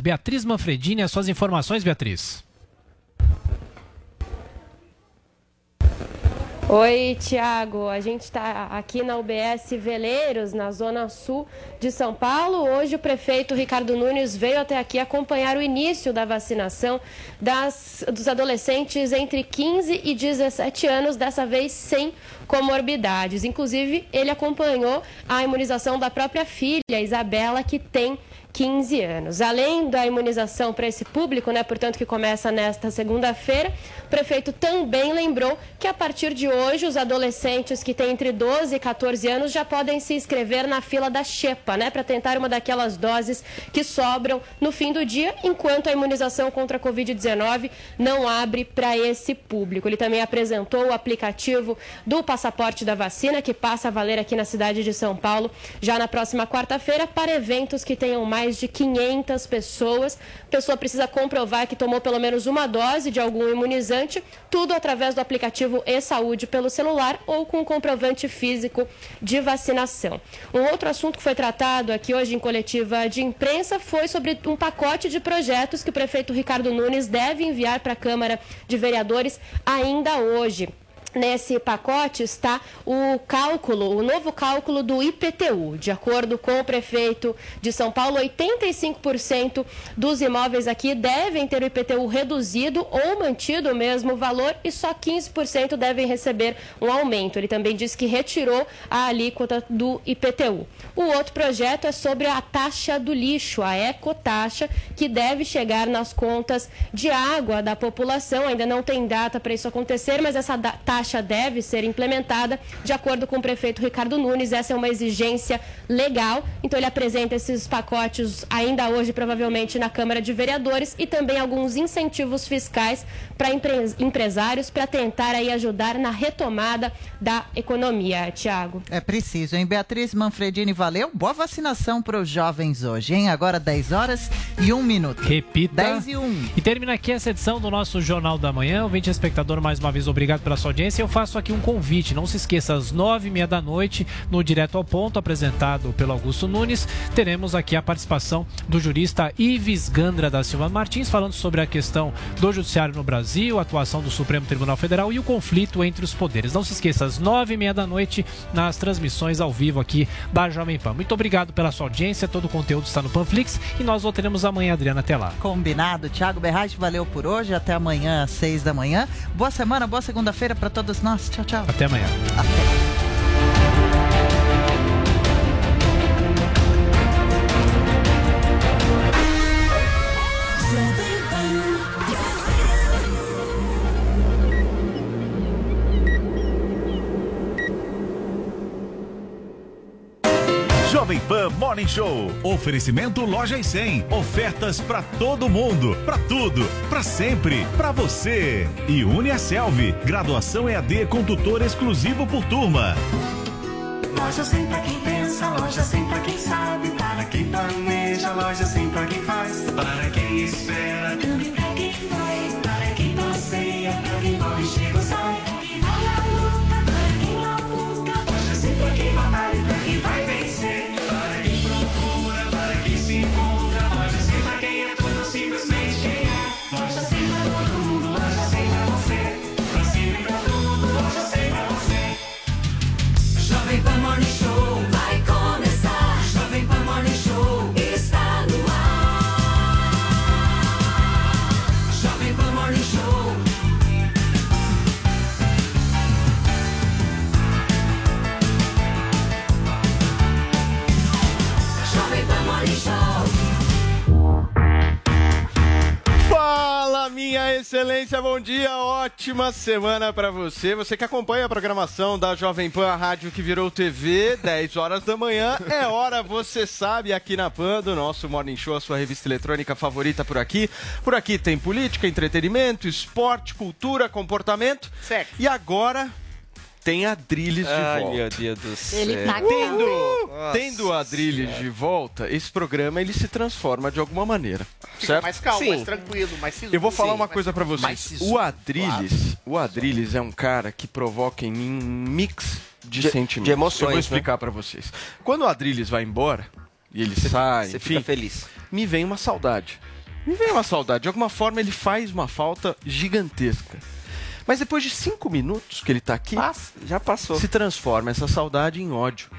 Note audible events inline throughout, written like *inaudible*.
Beatriz Manfredini, as suas informações, Beatriz. Oi, Tiago. A gente está aqui na UBS Veleiros, na zona sul de São Paulo. Hoje o prefeito Ricardo Nunes veio até aqui acompanhar o início da vacinação das, dos adolescentes entre 15 e 17 anos, dessa vez sem comorbidades. Inclusive, ele acompanhou a imunização da própria filha, Isabela, que tem 15 anos. Além da imunização para esse público, né, portanto, que começa nesta segunda-feira, o prefeito também lembrou que a partir de hoje os adolescentes que têm entre 12 e 14 anos já podem se inscrever na fila da Xepa, né, para tentar uma daquelas doses que sobram no fim do dia, enquanto a imunização contra a Covid-19 não abre para esse público. Ele também apresentou o aplicativo do passaporte da vacina, que passa a valer aqui na cidade de São Paulo já na próxima quarta-feira para eventos que tenham mais mais de 500 pessoas. A pessoa precisa comprovar que tomou pelo menos uma dose de algum imunizante, tudo através do aplicativo e-saúde pelo celular ou com comprovante físico de vacinação. Um outro assunto que foi tratado aqui hoje em coletiva de imprensa foi sobre um pacote de projetos que o prefeito Ricardo Nunes deve enviar para a Câmara de Vereadores ainda hoje. Nesse pacote está o cálculo, o novo cálculo do IPTU. De acordo com o prefeito de São Paulo, 85% dos imóveis aqui devem ter o IPTU reduzido ou mantido o mesmo valor e só 15% devem receber um aumento. Ele também disse que retirou a alíquota do IPTU. O outro projeto é sobre a taxa do lixo, a ecotaxa, que deve chegar nas contas de água da população. Ainda não tem data para isso acontecer, mas essa taxa taxa deve ser implementada de acordo com o prefeito Ricardo Nunes. Essa é uma exigência legal. Então ele apresenta esses pacotes ainda hoje, provavelmente, na Câmara de Vereadores e também alguns incentivos fiscais para empresários para tentar aí ajudar na retomada da economia. Tiago. É preciso, hein? Beatriz Manfredini, valeu. Boa vacinação para os jovens hoje, hein? Agora 10 horas e 1 minuto. Repita. 10 e 1. E termina aqui essa edição do nosso Jornal da Manhã. Ouvinte espectador, mais uma vez, obrigado pela sua audiência eu faço aqui um convite. Não se esqueça, às nove e meia da noite, no Direto ao Ponto, apresentado pelo Augusto Nunes, teremos aqui a participação do jurista Ives Gandra da Silva Martins, falando sobre a questão do judiciário no Brasil, a atuação do Supremo Tribunal Federal e o conflito entre os poderes. Não se esqueça, às nove e meia da noite, nas transmissões ao vivo aqui da Jovem Pan. Muito obrigado pela sua audiência, todo o conteúdo está no Panflix e nós voltaremos amanhã, Adriana, até lá. Combinado. Tiago Berratti, valeu por hoje, até amanhã às seis da manhã. Boa semana, boa segunda-feira para todos nós. Tchau, tchau. Até amanhã. Até. Morning Show. Oferecimento Loja e 100. Ofertas para todo mundo, para tudo, para sempre, para você. E Uniaselv. Graduação EAD com tutor exclusivo por turma. Loja 100 pra quem pensa, loja 100 pra quem sabe, para quem planeja, loja 100 pra quem faz, para quem espera, também pra quem vai, excelência, bom dia, ótima semana para você. Você que acompanha a programação da Jovem Pan, a rádio que virou TV, 10 *laughs* horas da manhã, é hora, você sabe, aqui na Pan, do nosso Morning Show, a sua revista eletrônica favorita por aqui. Por aqui tem política, entretenimento, esporte, cultura, comportamento. Certo. E agora, tem Adrilles de Ai, volta. meu Deus do céu. Ele tá Tendo, Nossa tendo Adrilles Senhora. de volta, esse programa ele se transforma de alguma maneira, Fica certo? mais calmo, Sim. mais tranquilo, mais sisudo. Eu vou falar Sim, uma coisa pra mais vocês. O Adrilles, o Adrilles é um cara que provoca em mim um mix de, De- sentimentos. de emoções, Eu vou né? explicar pra vocês. Quando o Adrilles vai embora, e ele sai, Você enfim, fica feliz. me vem uma saudade. Me vem uma saudade. De alguma forma, ele faz uma falta gigantesca. Mas depois de cinco minutos que ele tá aqui, Passa, já passou. se transforma essa saudade em ódio.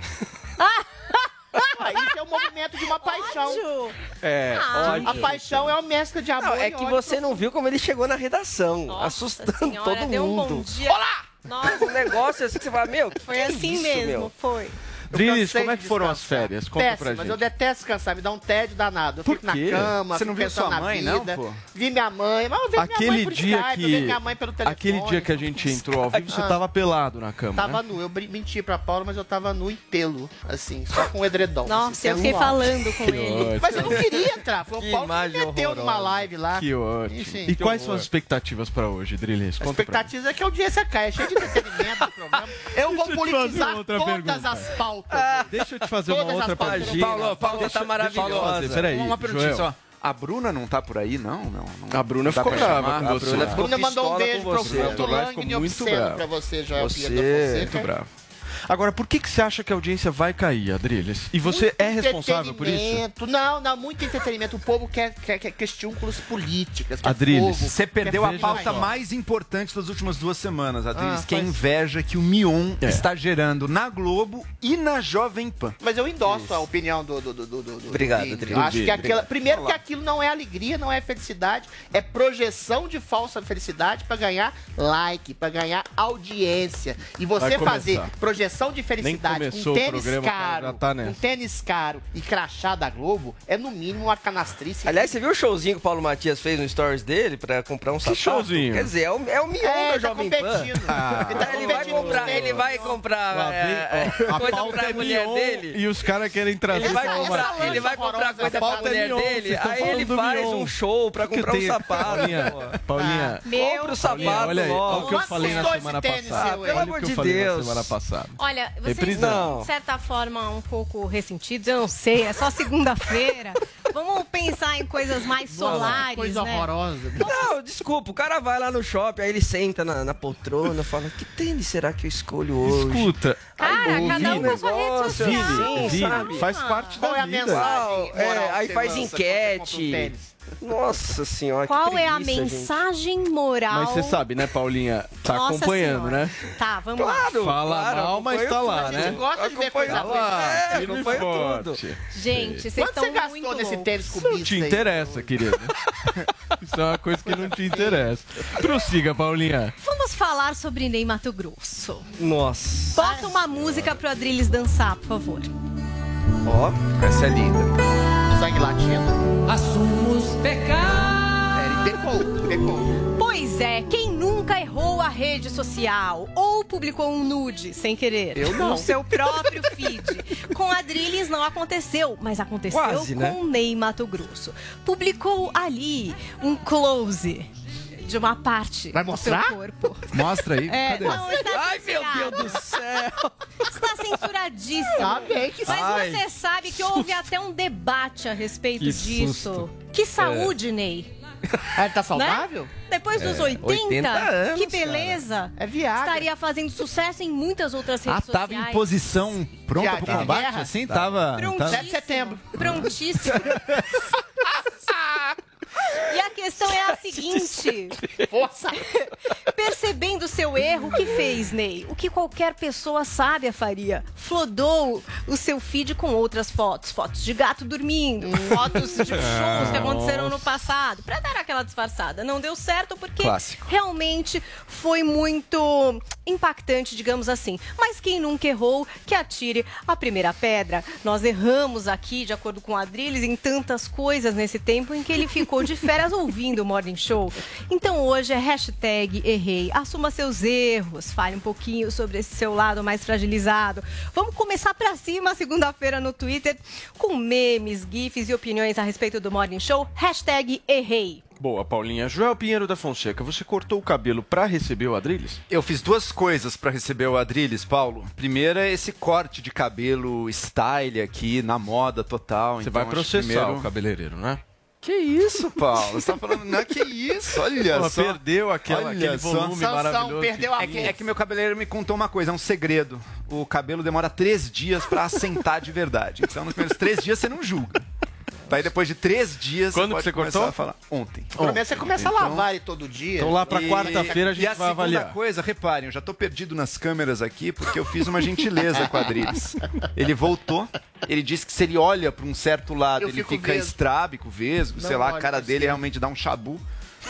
Ah, isso é o movimento de uma paixão. Ódio. É, A paixão é uma mescla de amor Não, é e que ódio. você não viu como ele chegou na redação, Nossa assustando senhora, todo deu um mundo. bom dia. Olá! Nossa, Um negócio assim que você fala, meu, foi que é assim isso, mesmo, meu? foi. Drilis, como é que foram as férias? Conta pra Péssimas, gente. eu detesto descansar, me dá um tédio danado. Eu Por fico na quê? cama, Você não viu sua na mãe, não, vida. pô? Vi minha mãe, mas eu vi minha mãe Aquele por dia Skype, eu vi que minha mãe pelo telefone. aquele dia que a gente entrou ao vivo, você tava pelado na cama, Tava né? nu, eu menti pra Paula, mas eu tava nu em pelo, assim, só com o edredom. Nossa, eu assim, fiquei sensual. falando com ele. Mas eu não queria entrar, foi Que o Paulo que me meteu numa live lá. Que ótimo. Enfim, e que quais são as expectativas pra hoje, Drilis? A Conta pra expectativa é que a audiência caia, é cheio de entretenimento no *laughs* programa. Eu vou eu politizar todas as pautas. Mim. Deixa eu te fazer uma outra pergunta. Paulo, Paulo Deixa- tá maravilhosa. Peraí, Uma perguntinha Joel. só. A Bruna não tá por aí, não? não, não A Bruna ficou brava com A você. Bruna ficou Bruna mandou um beijo Lai ficou Lang e muito obsceno pra você, Joel Você é Fonseca. Muito bravo. Agora, por que, que você acha que a audiência vai cair, Adriles? E você Muito é responsável por isso? Não, não, muito entretenimento. O povo quer, quer, quer questiúnculos políticas, quer Adriles, fogo, Você perdeu a pauta mais importante das últimas duas semanas, Adriles, Ah, que é a inveja que o Mion É. está gerando na Globo e na Jovem Pan. Mas eu endosso a opinião do. do, do, do, do- do Obrigado. Adriles. Eu acho que aquela, primeiro que aquilo não é alegria, não é felicidade, é projeção de falsa felicidade pra ganhar like, pra ganhar audiência. E você fazer projeção de felicidade com o tênis programa, caro, já tá nessa. com tênis caro e crachá da Globo, é no mínimo uma canastrice. Aliás, você viu o showzinho que o Paulo Matias fez no stories dele pra comprar um sapato? showzinho? Quer dizer, é o, é o Mion é, da tá Jovem Pan. competindo. *laughs* Ah. Ele tá Ele vai competindo comprar, com ele vai comprar vem, é, é, a coisa pra é mulher Mion dele. E os caras querem trazer Ele vai comprar, ele vai comprar coisa a pra é mulher Mion, dele, aí ele faz Mion. um show pra Que comprar um sapato. Paulinha, Compra o sapato olha aí, olha o que eu Quanto falei na custou esse semana tênis passada. Pelo amor que de Deus. semana passada. Olha, vocês de certa forma, um pouco ressentidos, eu não sei, é só segunda-feira. *laughs* Vamos pensar em coisas mais solares, Coisa né? horrorosa. Não, desculpa, o cara vai lá no shopping, aí ele senta na, na poltrona, fala, que tênis será que eu escolho hoje? Escuta, Cara, Aí, cada um com a sua rede social. Vini, Vini, sabe? faz parte Qual da é a vida. mensagem? É, moral que aí faz lança enquete. Nossa senhora, que Qual é a preguiça, gente. mensagem moral? Mas você sabe, né, Paulinha? Tá Nossa acompanhando, Senhora. né? Tá, vamos lá. Claro, Fala claro, mal, mas tá tudo. lá, A né? gente gosta de ver coisa tudo. boa. É, firme e acompanho forte. tudo. Gente, vocês Quanto estão você gastou muito nesse tênis Isso não te aí? interessa, querido. Isso é uma coisa que não te interessa. Prossiga, Paulinha. Vamos falar sobre Ney Mato Grosso. Nossa. Bota uma música pro Adrilles dançar, por favor. Ó, Essa é linda. Sangue latino. Assumos pecados. É, ele pecou, pecou. Pois é, quem nunca errou a rede social ou publicou um nude sem querer Eu não. no seu próprio feed? *laughs* Com Adrilles não aconteceu, mas aconteceu Quase, com né? Ney Mato Grosso. Publicou ali um close de uma parte Vai do mostrar? seu corpo. *laughs* Mostra aí. É, Cadê? não, está Ai, meu censurado. Deus do céu. Está censuradíssimo. Tá bem que Mas Ai. você sabe que houve até um debate a respeito Que disso. susto. Que saúde, Ney. Ah, *laughs* ele tá saudável? Depois dos 80, 80 anos, que beleza. É viagem. Estaria fazendo sucesso em muitas outras Ah, redes tava em posição pronta De- pro de combate? guerra? Assim, tava... Prontíssimo. tava... 7 de setembro. Prontíssimo. *laughs* E a questão é a *laughs* seguinte: Força! *laughs* percebendo seu erro, o que fez, Ney? O que qualquer pessoa sábia faria? Flodou o seu feed com outras fotos. Fotos de gato dormindo, fotos de *laughs* shows que aconteceram no passado, pra dar aquela disfarçada. Não deu certo porque Clássico. realmente foi muito impactante, digamos assim. Mas quem nunca errou, que atire a primeira pedra. Nós erramos aqui, de acordo com o Adrilles, em tantas coisas nesse tempo em que ele ficou de férias ouvindo o Morning Show. Então hoje é hashtag errei. Assuma seus erros, fale um pouquinho sobre esse seu lado mais fragilizado. Vamos começar pra cima segunda-feira no Twitter com memes, gifs e opiniões a respeito do Morning Show. Hashtag errei. Boa, Paulinha. Joel Pinheiro da Fonseca, você cortou o cabelo pra receber o Adrilles? Eu fiz duas coisas pra receber o Adrilles, Paulo. Primeira é esse corte de cabelo style aqui, na moda total. Você Então, vai processar primeiro- o cabeleireiro, né? Que isso, Paulo? Você tá falando, não, que isso? Olha Pô, só. perdeu aquela- Olha aquele só. volume Sansão, maravilhoso. perdeu a é que, é que meu cabeleireiro me contou uma coisa, é um segredo. O cabelo demora três dias pra assentar de verdade. Então, nos primeiros três dias você não julga. Daí depois de três dias Quando você que pode você começar cortou? a falar. Ontem. Pelo menos você começa a lavar ele todo dia. Então lá pra E- quarta-feira a gente e a vai segunda avaliar. coisa, reparem, eu já tô perdido nas câmeras aqui porque eu fiz uma gentileza com a Adriles. *laughs* Ele voltou, ele disse que se ele olha pra um certo lado, Eu ele fica vesgo. estrábico, vesgo, Não sei lá, a cara dele realmente dá um chabu.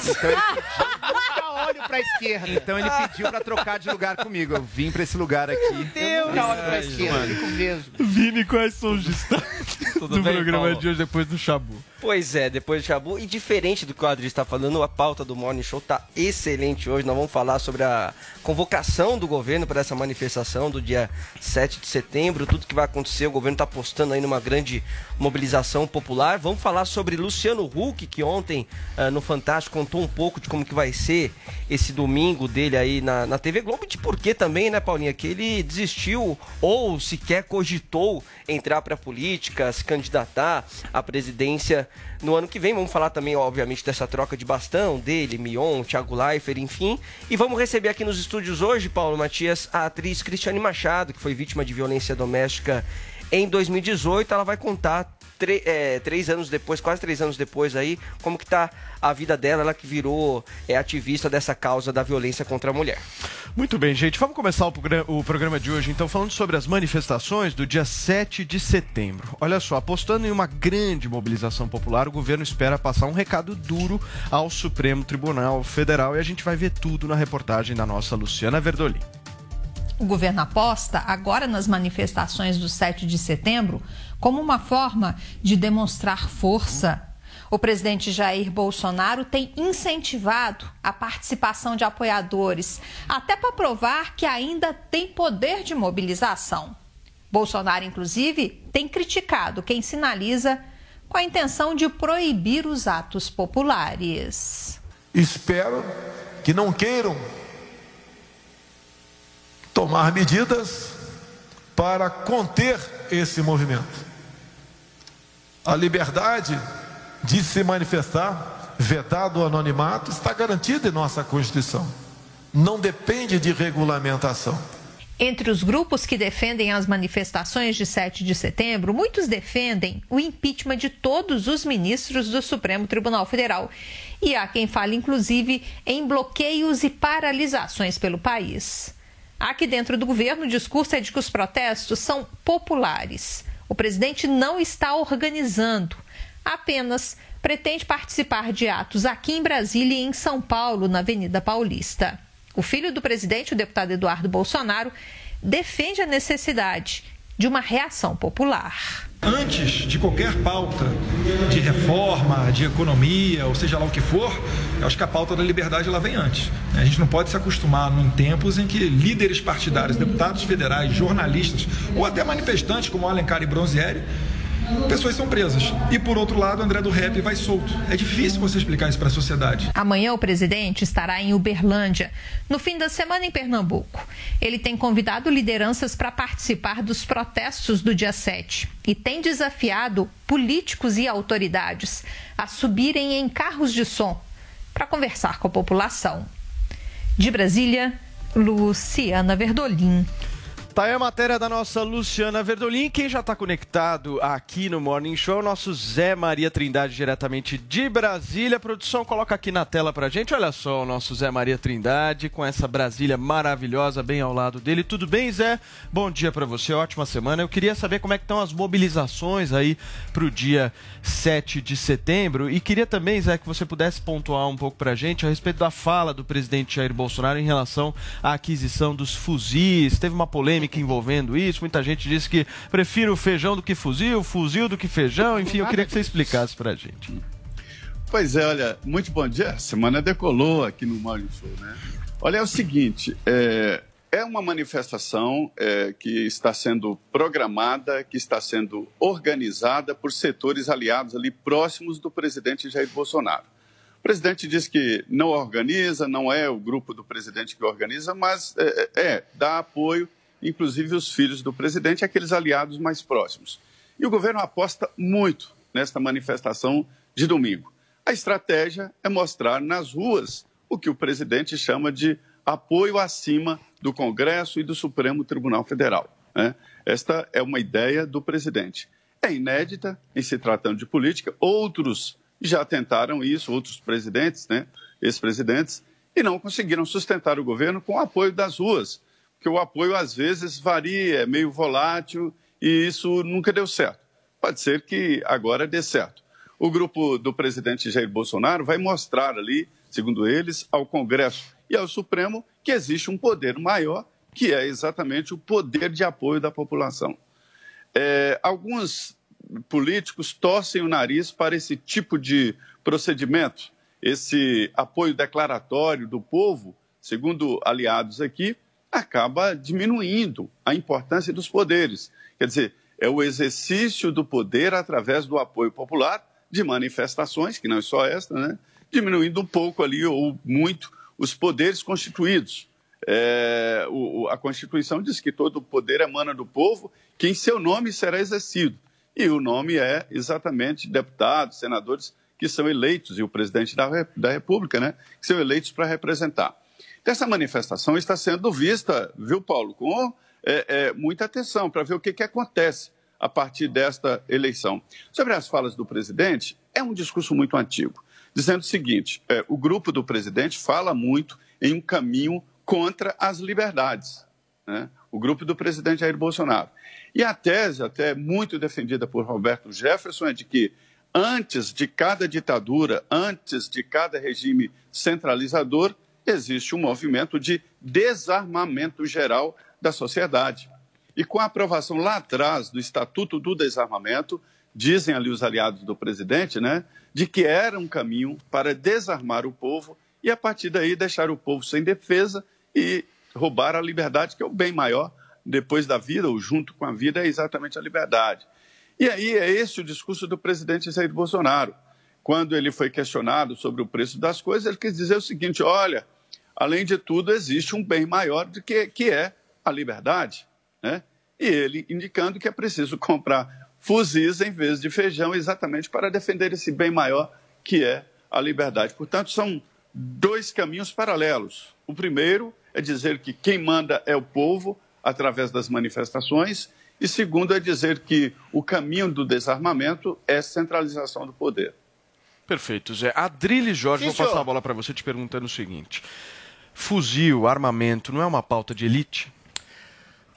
Então ele, *laughs* Nunca olho pra esquerda. então ele pediu pra trocar de lugar comigo. Eu vim pra esse lugar aqui. Eu nunca olho pra esquerda, fico vesgo. Vini, quais são os destaques do bem, programa Paulo? de hoje depois do Chabu? Pois é, depois do Chabu. E diferente do que o Adri está falando, a pauta do Morning Show tá excelente hoje. Nós vamos falar sobre a convocação do governo para essa manifestação do dia 7 de setembro, tudo que vai acontecer. O governo está apostando aí numa grande mobilização popular. Vamos falar sobre Luciano Huck, que ontem ah, no Fantástico contou um pouco de como que vai ser esse domingo dele aí na, na TV Globo e de por que também, né, Paulinha, que ele desistiu ou sequer cogitou entrar para a política, se candidatar à presidência no ano que vem. Vamos falar também, obviamente, dessa troca de bastão dele, Mion, Thiago Leifert, enfim. E vamos receber aqui nos estúdios hoje, Paulo Matias, a atriz Cristiane Machado, que foi vítima de violência doméstica em 2018. Ela vai contar é, três anos depois, quase três anos depois aí, como que tá a vida dela, ela que virou é, ativista dessa causa da violência contra a mulher. Muito bem, gente. Vamos começar o, progra- o programa de hoje, então, falando sobre as manifestações do dia 7 de setembro. Olha só, apostando em uma grande mobilização popular, o governo espera passar um recado duro ao Supremo Tribunal Federal e a gente vai ver tudo na reportagem da nossa Luciana Verdolin. O governo aposta agora nas manifestações do 7 de setembro como uma forma de demonstrar força. O presidente Jair Bolsonaro tem incentivado a participação de apoiadores, até para provar que ainda tem poder de mobilização. Bolsonaro, inclusive, tem criticado quem sinaliza com a intenção de proibir os atos populares. Espero que não queiram tomar medidas para conter esse movimento. A liberdade de se manifestar, vedado o anonimato, está garantida em nossa Constituição. Não depende de regulamentação. Entre os grupos que defendem as manifestações de 7 de setembro, muitos defendem o impeachment de todos os ministros do Supremo Tribunal Federal. E há quem fale, inclusive, em bloqueios e paralisações pelo país. Aqui dentro do governo, o discurso é de que os protestos são populares. O presidente não está organizando, apenas pretende participar de atos aqui em Brasília e em São Paulo, na Avenida Paulista. O filho do presidente, o deputado Eduardo Bolsonaro, defende a necessidade de uma reação popular. Antes de qualquer pauta de reforma, de economia, ou seja lá o que for, eu acho que a pauta da liberdade ela vem antes. A gente não pode se acostumar em tempos em que líderes partidários, deputados federais, jornalistas ou até manifestantes como Alencar e Bronzieri, pessoas são presas. E por outro lado, André do Rep vai solto. É difícil você explicar isso para a sociedade. Amanhã o presidente estará em Uberlândia, no fim da semana em Pernambuco. Ele tem convidado lideranças para participar dos protestos do dia 7 e tem desafiado políticos e autoridades a subirem em carros de som para conversar com a população. De Brasília, Luciana Verdolim. Tá aí a matéria da nossa Luciana Verdolin. Quem já está conectado aqui no Morning Show é o nosso Zé Maria Trindade, diretamente de Brasília. A produção coloca aqui na tela pra gente. Olha só o nosso Zé Maria Trindade com essa Brasília maravilhosa bem ao lado dele. Tudo bem, Zé? Bom dia para você, ótima semana. Eu queria saber como é que estão as mobilizações aí pro dia 7 de setembro. E queria também, Zé, que você pudesse pontuar um pouco pra gente a respeito da fala do presidente Jair Bolsonaro em relação à aquisição dos fuzis. Teve uma polêmica envolvendo isso. Muita gente disse que prefiro feijão do que fuzil, fuzil do que feijão. Enfim, eu queria que você explicasse pra gente. Pois é, olha, muito bom dia. A semana decolou aqui no Morning Show, né? Olha, é o seguinte, é, é uma manifestação é, que está sendo programada, que está sendo organizada por setores aliados ali próximos do presidente Jair Bolsonaro. O presidente diz que não organiza, não é o grupo do presidente que organiza, mas é, é dá apoio, inclusive os filhos do presidente, aqueles aliados mais próximos. E o governo aposta muito nesta manifestação de domingo. A estratégia é mostrar nas ruas o que o presidente chama de apoio acima do Congresso e do Supremo Tribunal Federal. né? Esta é uma ideia do presidente. É inédita em se tratando de política. Outros já tentaram isso, outros presidentes, né, ex-presidentes, e não conseguiram sustentar o governo com o apoio das ruas, porque o apoio às vezes varia, é meio volátil e isso nunca deu certo. Pode ser que agora dê certo. O grupo do presidente Jair Bolsonaro vai mostrar ali, segundo eles, ao Congresso e ao Supremo que existe um poder maior, que é exatamente o poder de apoio da população. É, alguns políticos torcem o nariz para esse tipo de procedimento, esse apoio declaratório do povo, segundo aliados aqui, acaba diminuindo a importância dos poderes. Quer dizer, é o exercício do poder através do apoio popular de manifestações, que não é só esta, né? diminuindo um pouco ali ou muito os poderes constituídos. É, o, a Constituição diz que todo o poder emana do povo, que em seu nome será exercido. E o nome é exatamente deputados, senadores que são eleitos, e o presidente da, da República, né, que são eleitos para representar. Essa manifestação está sendo vista, viu, Paulo, com é, é, muita atenção para ver o que, que acontece a partir desta eleição. Sobre as falas do presidente, é um discurso muito antigo, dizendo o seguinte: é, o grupo do presidente fala muito em um caminho contra as liberdades. Né? O grupo do presidente Jair Bolsonaro. E a tese, até muito defendida por Roberto Jefferson, é de que antes de cada ditadura, antes de cada regime centralizador, existe um movimento de desarmamento geral da sociedade. E com a aprovação lá atrás do Estatuto do Desarmamento, dizem ali os aliados do presidente, né, de que era um caminho para desarmar o povo e a partir daí deixar o povo sem defesa e roubar a liberdade, que é o bem maior depois da vida, ou junto com a vida, é exatamente a liberdade. E aí é esse o discurso do presidente Jair Bolsonaro. Quando ele foi questionado sobre o preço das coisas, ele quis dizer o seguinte: olha, além de tudo, existe um bem maior do que, que é a liberdade. Né? E ele indicando que é preciso comprar fuzis em vez de feijão, exatamente para defender esse bem maior que é a liberdade. Portanto, são dois caminhos paralelos. O primeiro é dizer que quem manda é o povo, através das manifestações, e segundo é dizer que o caminho do desarmamento é centralização do poder. Perfeito, Zé. Adrilho Jorge, Sim, vou passar senhor. a bola para você te perguntando o seguinte: fuzil, armamento, não é uma pauta de elite?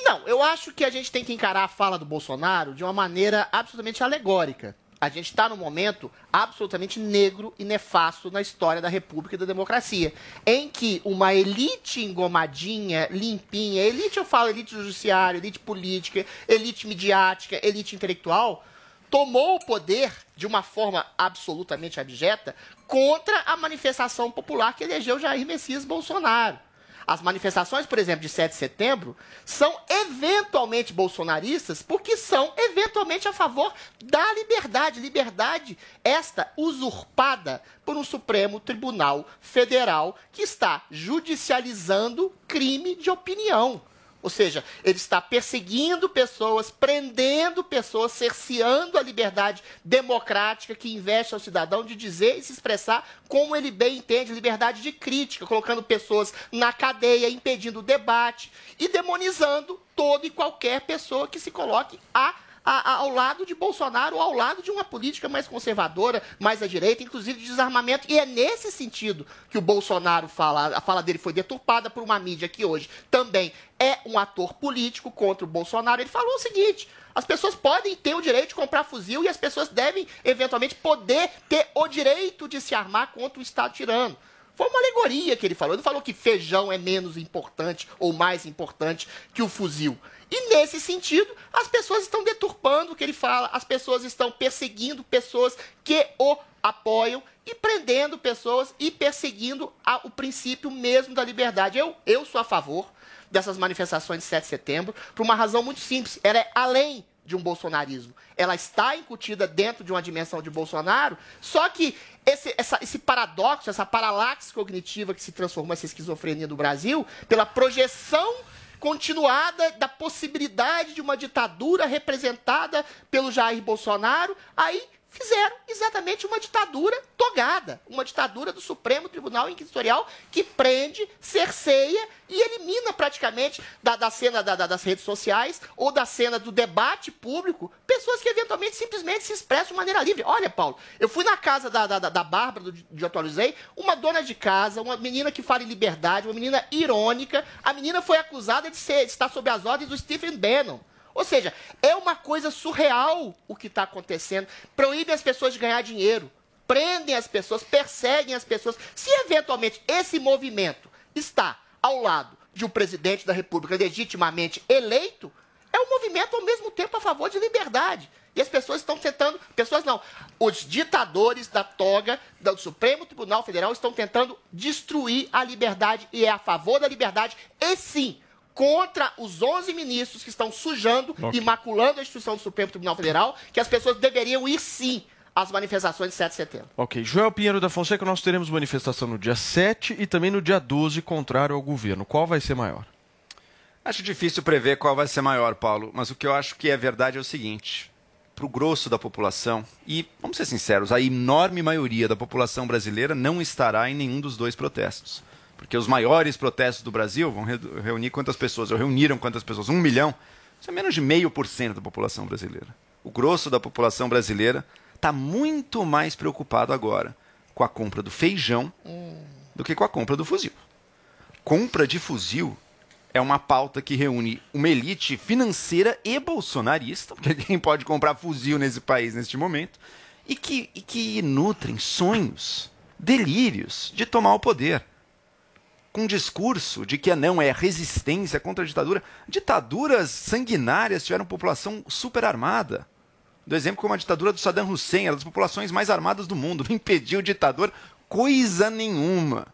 Não, eu acho que a gente tem que encarar a fala do Bolsonaro de uma maneira absolutamente alegórica. A gente está num momento absolutamente negro e nefasto na história da República e da democracia, em que uma elite engomadinha, limpinha, elite eu falo elite judiciária, elite política, elite midiática, elite intelectual, tomou o poder de uma forma absolutamente abjeta contra a manifestação popular que elegeu Jair Messias Bolsonaro. As manifestações, por exemplo, de 7 de setembro, são eventualmente bolsonaristas porque são eventualmente a favor da liberdade. Liberdade esta usurpada por um Supremo Tribunal Federal que está judicializando crime de opinião. Ou seja, ele está perseguindo pessoas, prendendo pessoas, cerceando a liberdade democrática que investe ao cidadão de dizer e se expressar como ele bem entende, liberdade de crítica, colocando pessoas na cadeia, impedindo o debate e demonizando toda e qualquer pessoa que se coloque a a- a- ao lado de Bolsonaro ao lado de uma política mais conservadora, mais à direita, inclusive de desarmamento. E é nesse sentido que o Bolsonaro fala, a fala dele foi deturpada por uma mídia que hoje também é um ator político contra o Bolsonaro. Ele falou o seguinte: as pessoas podem ter o direito de comprar fuzil e as pessoas devem, eventualmente, poder ter o direito de se armar contra o Estado tirano. Foi uma alegoria que ele falou. Ele não falou que feijão é menos importante ou mais importante que o fuzil. E nesse sentido, as pessoas estão deturpando o que ele fala, as pessoas estão perseguindo pessoas que o apoiam e prendendo pessoas e perseguindo a- o princípio mesmo da liberdade. Eu, eu sou a favor dessas manifestações de 7 de setembro por uma razão muito simples. Ela é além de um bolsonarismo. Ela está incutida dentro de uma dimensão de Bolsonaro, só que esse, essa- esse paradoxo, essa paralaxe cognitiva que se transformou essa esquizofrenia do Brasil, pela projeção continuada da possibilidade de uma ditadura representada pelo Jair Bolsonaro, aí fizeram exatamente uma ditadura togada, uma ditadura do Supremo Tribunal Inquisitorial que prende, cerceia e elimina praticamente da, da cena da- da- das redes sociais ou da cena do debate público pessoas que eventualmente simplesmente se expressam de maneira livre. Olha, Paulo, eu fui na casa da, da, da- Bárbara, do de atualizei, uma dona de casa, uma menina que fala em liberdade, uma menina irônica. A menina foi acusada de, ser, de estar sob as ordens do Stephen Bannon. Ou seja, é uma coisa surreal o que está acontecendo. Proíbem as pessoas de ganhar dinheiro, prendem as pessoas, perseguem as pessoas. Se eventualmente esse movimento está ao lado de um presidente da República legitimamente eleito, é um movimento ao mesmo tempo a favor de liberdade. E as pessoas estão tentando, pessoas não, os ditadores da toga do Supremo Tribunal Federal estão tentando destruir a liberdade e é a favor da liberdade e sim contra os 11 ministros que estão sujando Ok. e maculando a instituição do Supremo Tribunal Federal, que as pessoas deveriam ir sim às manifestações de 7 de setembro. Ok, Joel Pinheiro da Fonseca, nós teremos manifestação no dia 7 e também no dia 12, contrário ao governo. Qual vai ser maior? Acho difícil prever qual vai ser maior, Paulo, mas o que eu acho que é verdade é o seguinte: para o grosso da população, e vamos ser sinceros, a enorme maioria da população brasileira não estará em nenhum dos dois protestos. Porque os maiores protestos do Brasil vão re- reunir quantas pessoas? Ou reuniram quantas pessoas? Um milhão? Isso é menos de meio por cento da população brasileira. O grosso da população brasileira está muito mais preocupado agora com a compra do feijão do que com a compra do fuzil. Compra de fuzil é uma pauta que reúne uma elite financeira e bolsonarista, porque quem pode comprar fuzil nesse país neste momento, e que, e que nutrem sonhos, delírios de tomar o poder. Com um discurso de que não é resistência contra a ditadura. Ditaduras sanguinárias tiveram população super armada. Do exemplo como a ditadura do Saddam Hussein, era das populações mais armadas do mundo. *laughs* Não impediu o ditador coisa nenhuma.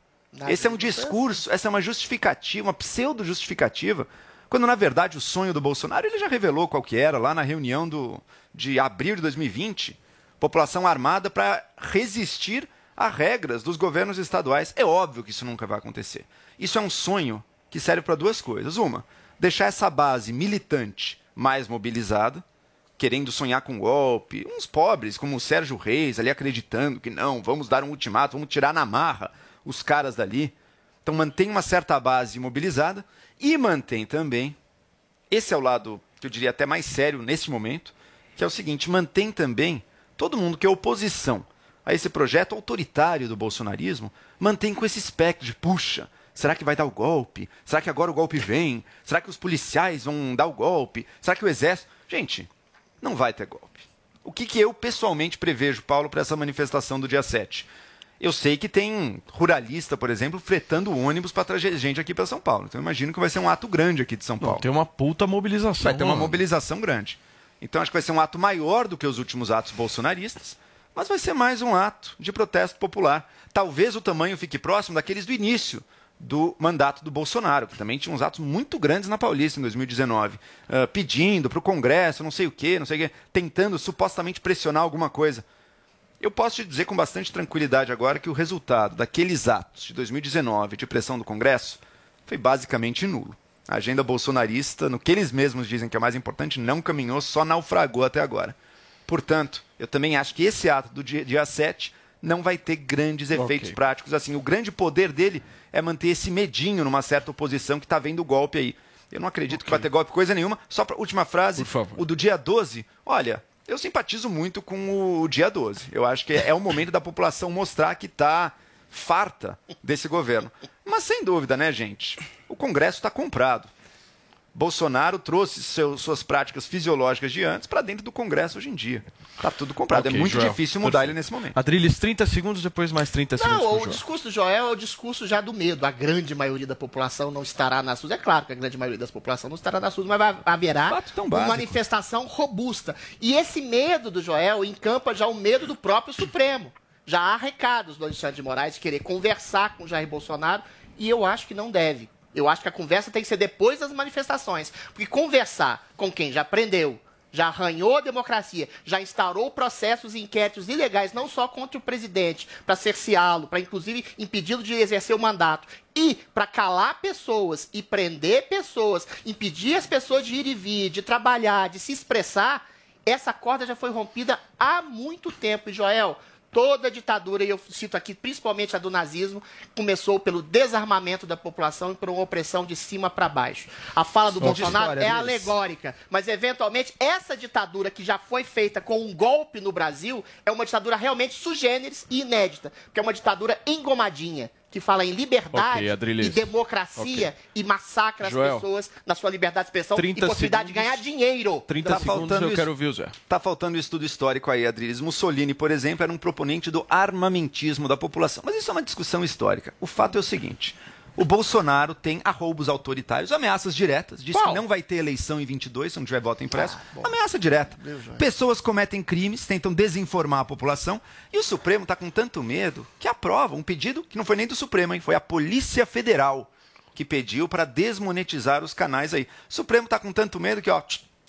Esse é um discurso, essa é uma justificativa, uma pseudo-justificativa, quando na verdade o sonho do Bolsonaro ele já revelou qual que era lá na reunião do, de abril de 2020. População armada para resistir a regras dos governos estaduais. É óbvio que isso nunca vai acontecer. Isso é um sonho que serve para duas coisas. Uma, deixar essa base militante mais mobilizada, querendo sonhar com golpe. Uns pobres, como o Sérgio Reis, ali acreditando que não, vamos dar um ultimato, vamos tirar na marra os caras dali. Então mantém uma certa base mobilizada e mantém também, esse é o lado que eu diria até mais sério nesse momento, que é o seguinte, mantém também todo mundo que é oposição a esse projeto autoritário do bolsonarismo, mantém com esse espectro de, puxa, será que vai dar o golpe? Será que agora o golpe vem? Será que os policiais vão dar o golpe? Será que o exército... Gente, não vai ter golpe. O que, que eu pessoalmente prevejo, Paulo, para essa manifestação do dia 7? Eu sei que tem ruralista, por exemplo, fretando ônibus para trazer gente aqui para São Paulo. Então eu imagino que vai ser um ato grande aqui de São Paulo. Tem uma puta mobilização. Vai ter uma mano. mobilização grande. Então acho que vai ser um ato maior do que os últimos atos bolsonaristas, mas vai ser mais um ato de protesto popular. Talvez o tamanho fique próximo daqueles do início do mandato do Bolsonaro, que também tinha uns atos muito grandes na Paulista em 2019, ah, pedindo para o Congresso, não sei o quê, não sei o quê, tentando supostamente pressionar alguma coisa. Eu posso te dizer com bastante tranquilidade agora que o resultado daqueles atos de 2019 de pressão do Congresso foi basicamente nulo. A agenda bolsonarista, no que eles mesmos dizem que é mais importante, não caminhou, só naufragou até agora. Portanto, eu também acho que esse ato do dia, dia 7 não vai ter grandes efeitos Ok. práticos. Assim, o grande poder dele é manter esse medinho numa certa oposição que está vendo o golpe aí. Eu não acredito que vai ter golpe coisa nenhuma. Só para última frase, o do dia 12. Olha, eu simpatizo muito com o dia 12. Eu acho que é o momento da população mostrar que está farta desse governo. Mas sem dúvida, né, gente? O Congresso está comprado. Bolsonaro trouxe seu- suas práticas fisiológicas de antes para dentro do Congresso hoje em dia. Tá tudo comprado. Ok, é muito Joel. difícil mudar Perfeito. ele nesse momento. Adriles, 30 segundos, depois mais 30 segundos. Não, o Joel. discurso do Joel é o discurso já do medo. A grande maioria da população não estará nas ruas. É claro que a grande maioria da população não estará nas ruas, mas haverá uma manifestação robusta. E esse medo do Joel encampa já o medo do próprio Supremo. Já há recados do Alexandre de Moraes de querer conversar com o Jair Bolsonaro e eu acho que não deve. Eu acho que a conversa tem que ser depois das manifestações. Porque conversar com quem já prendeu, já arranhou a democracia, já instaurou processos e inquéritos ilegais, não só contra o presidente, para cerceá-lo, para inclusive impedi-lo de exercer o mandato, e para calar pessoas e prender pessoas, impedir as pessoas de ir e vir, de trabalhar, de se expressar, Essa corda já foi rompida há muito tempo. E, Joel, toda ditadura, e eu cito aqui principalmente a do nazismo, começou pelo desarmamento da população e por uma opressão de cima para baixo. A fala do Só Bolsonaro história é alegórica, mas eventualmente essa ditadura que já foi feita com um golpe no Brasil é uma ditadura realmente sugêneres e inédita, porque é uma ditadura engomadinha. Que fala em liberdade Ok, Adriles. e democracia e massacra Joel. as pessoas na sua liberdade de expressão e 30 possibilidade de ganhar dinheiro. 30 Tá segundos faltando eu isso- quero ouvir o Zé. Tá faltando um estudo histórico aí, Adriles. Mussolini, por exemplo, era um proponente do armamentismo da população. Mas isso é uma discussão histórica. O fato é o seguinte. O Bolsonaro tem arroubos autoritários, ameaças diretas. Diz Qual? que não vai ter eleição em 22, se não tiver voto impresso. Ameaça direta. Pessoas cometem crimes, tentam desinformar a população. E o Supremo está com tanto medo que aprova um pedido que não foi nem do Supremo, hein? Foi a Polícia Federal que pediu para desmonetizar os canais aí. O Supremo está com tanto medo que, ó,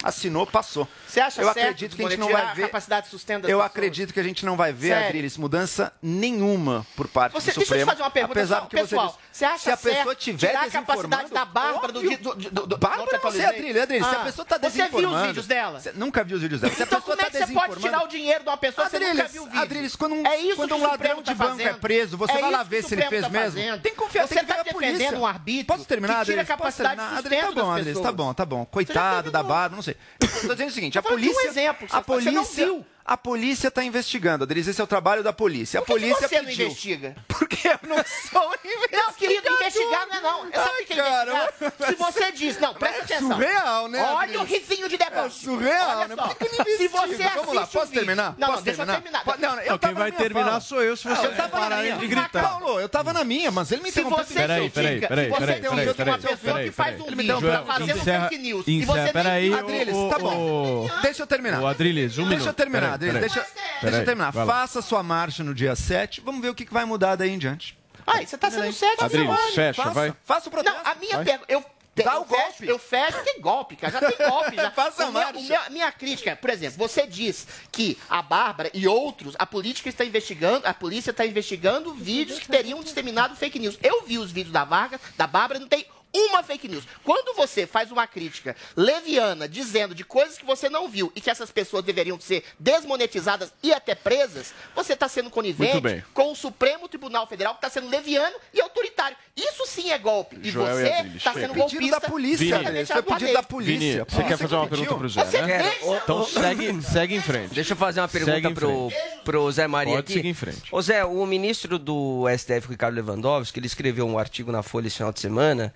assinou, passou. Você acha Eu certo acredito que a gente não vai ver. capacidade de sustento das Eu pessoas? acredito que a gente não vai ver? Adriles, mudança nenhuma por parte Você, do deixa eu te Supremo. fazer uma pergunta, apesar pessoal. Você acha se a pessoa certo tiver tirar a capacidade desinformando, da Bárbara do, óbvio. do, do, do, Bárbara não você, atualizei? Adriles, Adriles, se a Ah, pessoa está Você viu desinformando... os vídeos dela? Você nunca viu os vídeos dela. Se Então como é tá que você pode desinformando- tirar o dinheiro de uma pessoa que você nunca viu o vídeo? Adriles, quando um, é isso quando um ladrão Supremo de tá banco fazendo. é preso, você É vai lá ver se ele fez tá mesmo. fazendo. Tem que confiar, Você tem que tá ver a polícia. defendendo um arbítrio Posso terminar, que tira a capacidade de sustento tá bom, Adriles, tá bom, tá bom. Coitado da Bárbara, não sei. Eu tô dizendo o seguinte, a de um polícia... exemplo, você- você não polícia... viu. A polícia está investigando, Adriles, esse é o trabalho da polícia. A Por que que polícia você não pediu. investiga? *laughs* Porque eu não sou *laughs* Não, querido, investigar não é não. Sabe o que é cara. investigar? Se você diz, não, presta É atenção. surreal, né, Olha Adriles? o risinho de debate. É surreal, Olha né? só. Por que que ele Se você investiga? Vamos lá, posso terminar? Não, não, Posso deixa eu terminar? terminar. Não, eu Não, quem vai terminar fala. sou eu se Ah, você eu na pararem minha. de gritar. Paulo, eu tava na minha, mas ele me Se interrompeu. você Peraí, peraí, peraí, se você peraí, critica peraí, uma pessoa que faz um vídeo interrompeu. fazendo Encerra- fake news e você peraí, nem... Adriles, tá bom. Deixa eu terminar. O Adriles, um minuto. Deixa eu terminar, Adriles. peraí. Deixa, deixa eu terminar. vai lá. Faça sua marcha no dia 7. Vamos ver o que que vai mudar daí em diante. Ai, você tá sendo sério, Adriles, Giovanni. fecha, Faça, vai. faça o protesto. Não, a minha pergunta. Eu, Dá eu o fecho, golpe. Eu fecho, que golpe, cara. Já tem golpe. Já. *laughs* Faça a o meu, marcha. o meu- a minha crítica, por exemplo, você diz que a Bárbara e outros, a política está investigando, a polícia está investigando vídeos que teriam disseminado fake news. Eu vi os vídeos da Vargas, da Bárbara, não tem uma fake news. Quando você faz uma crítica leviana dizendo de coisas que você não viu e que essas pessoas deveriam ser desmonetizadas e até presas, você está sendo conivente com o Supremo Tribunal Federal que está sendo leviano e autoritário. Isso sim é golpe. E Joel você está chega. sendo Pedido golpista. da polícia, Vini. Foi pedido da polícia. Vini, você quer fazer uma pediu. pergunta pro Zé, Você né? Então segue, segue em frente. Deixa eu fazer uma pergunta pro, pro Zé Maria Pode aqui. seguir em frente. Ô Zé, o ministro do STF, Ricardo Lewandowski, ele escreveu um artigo na Folha esse final de semana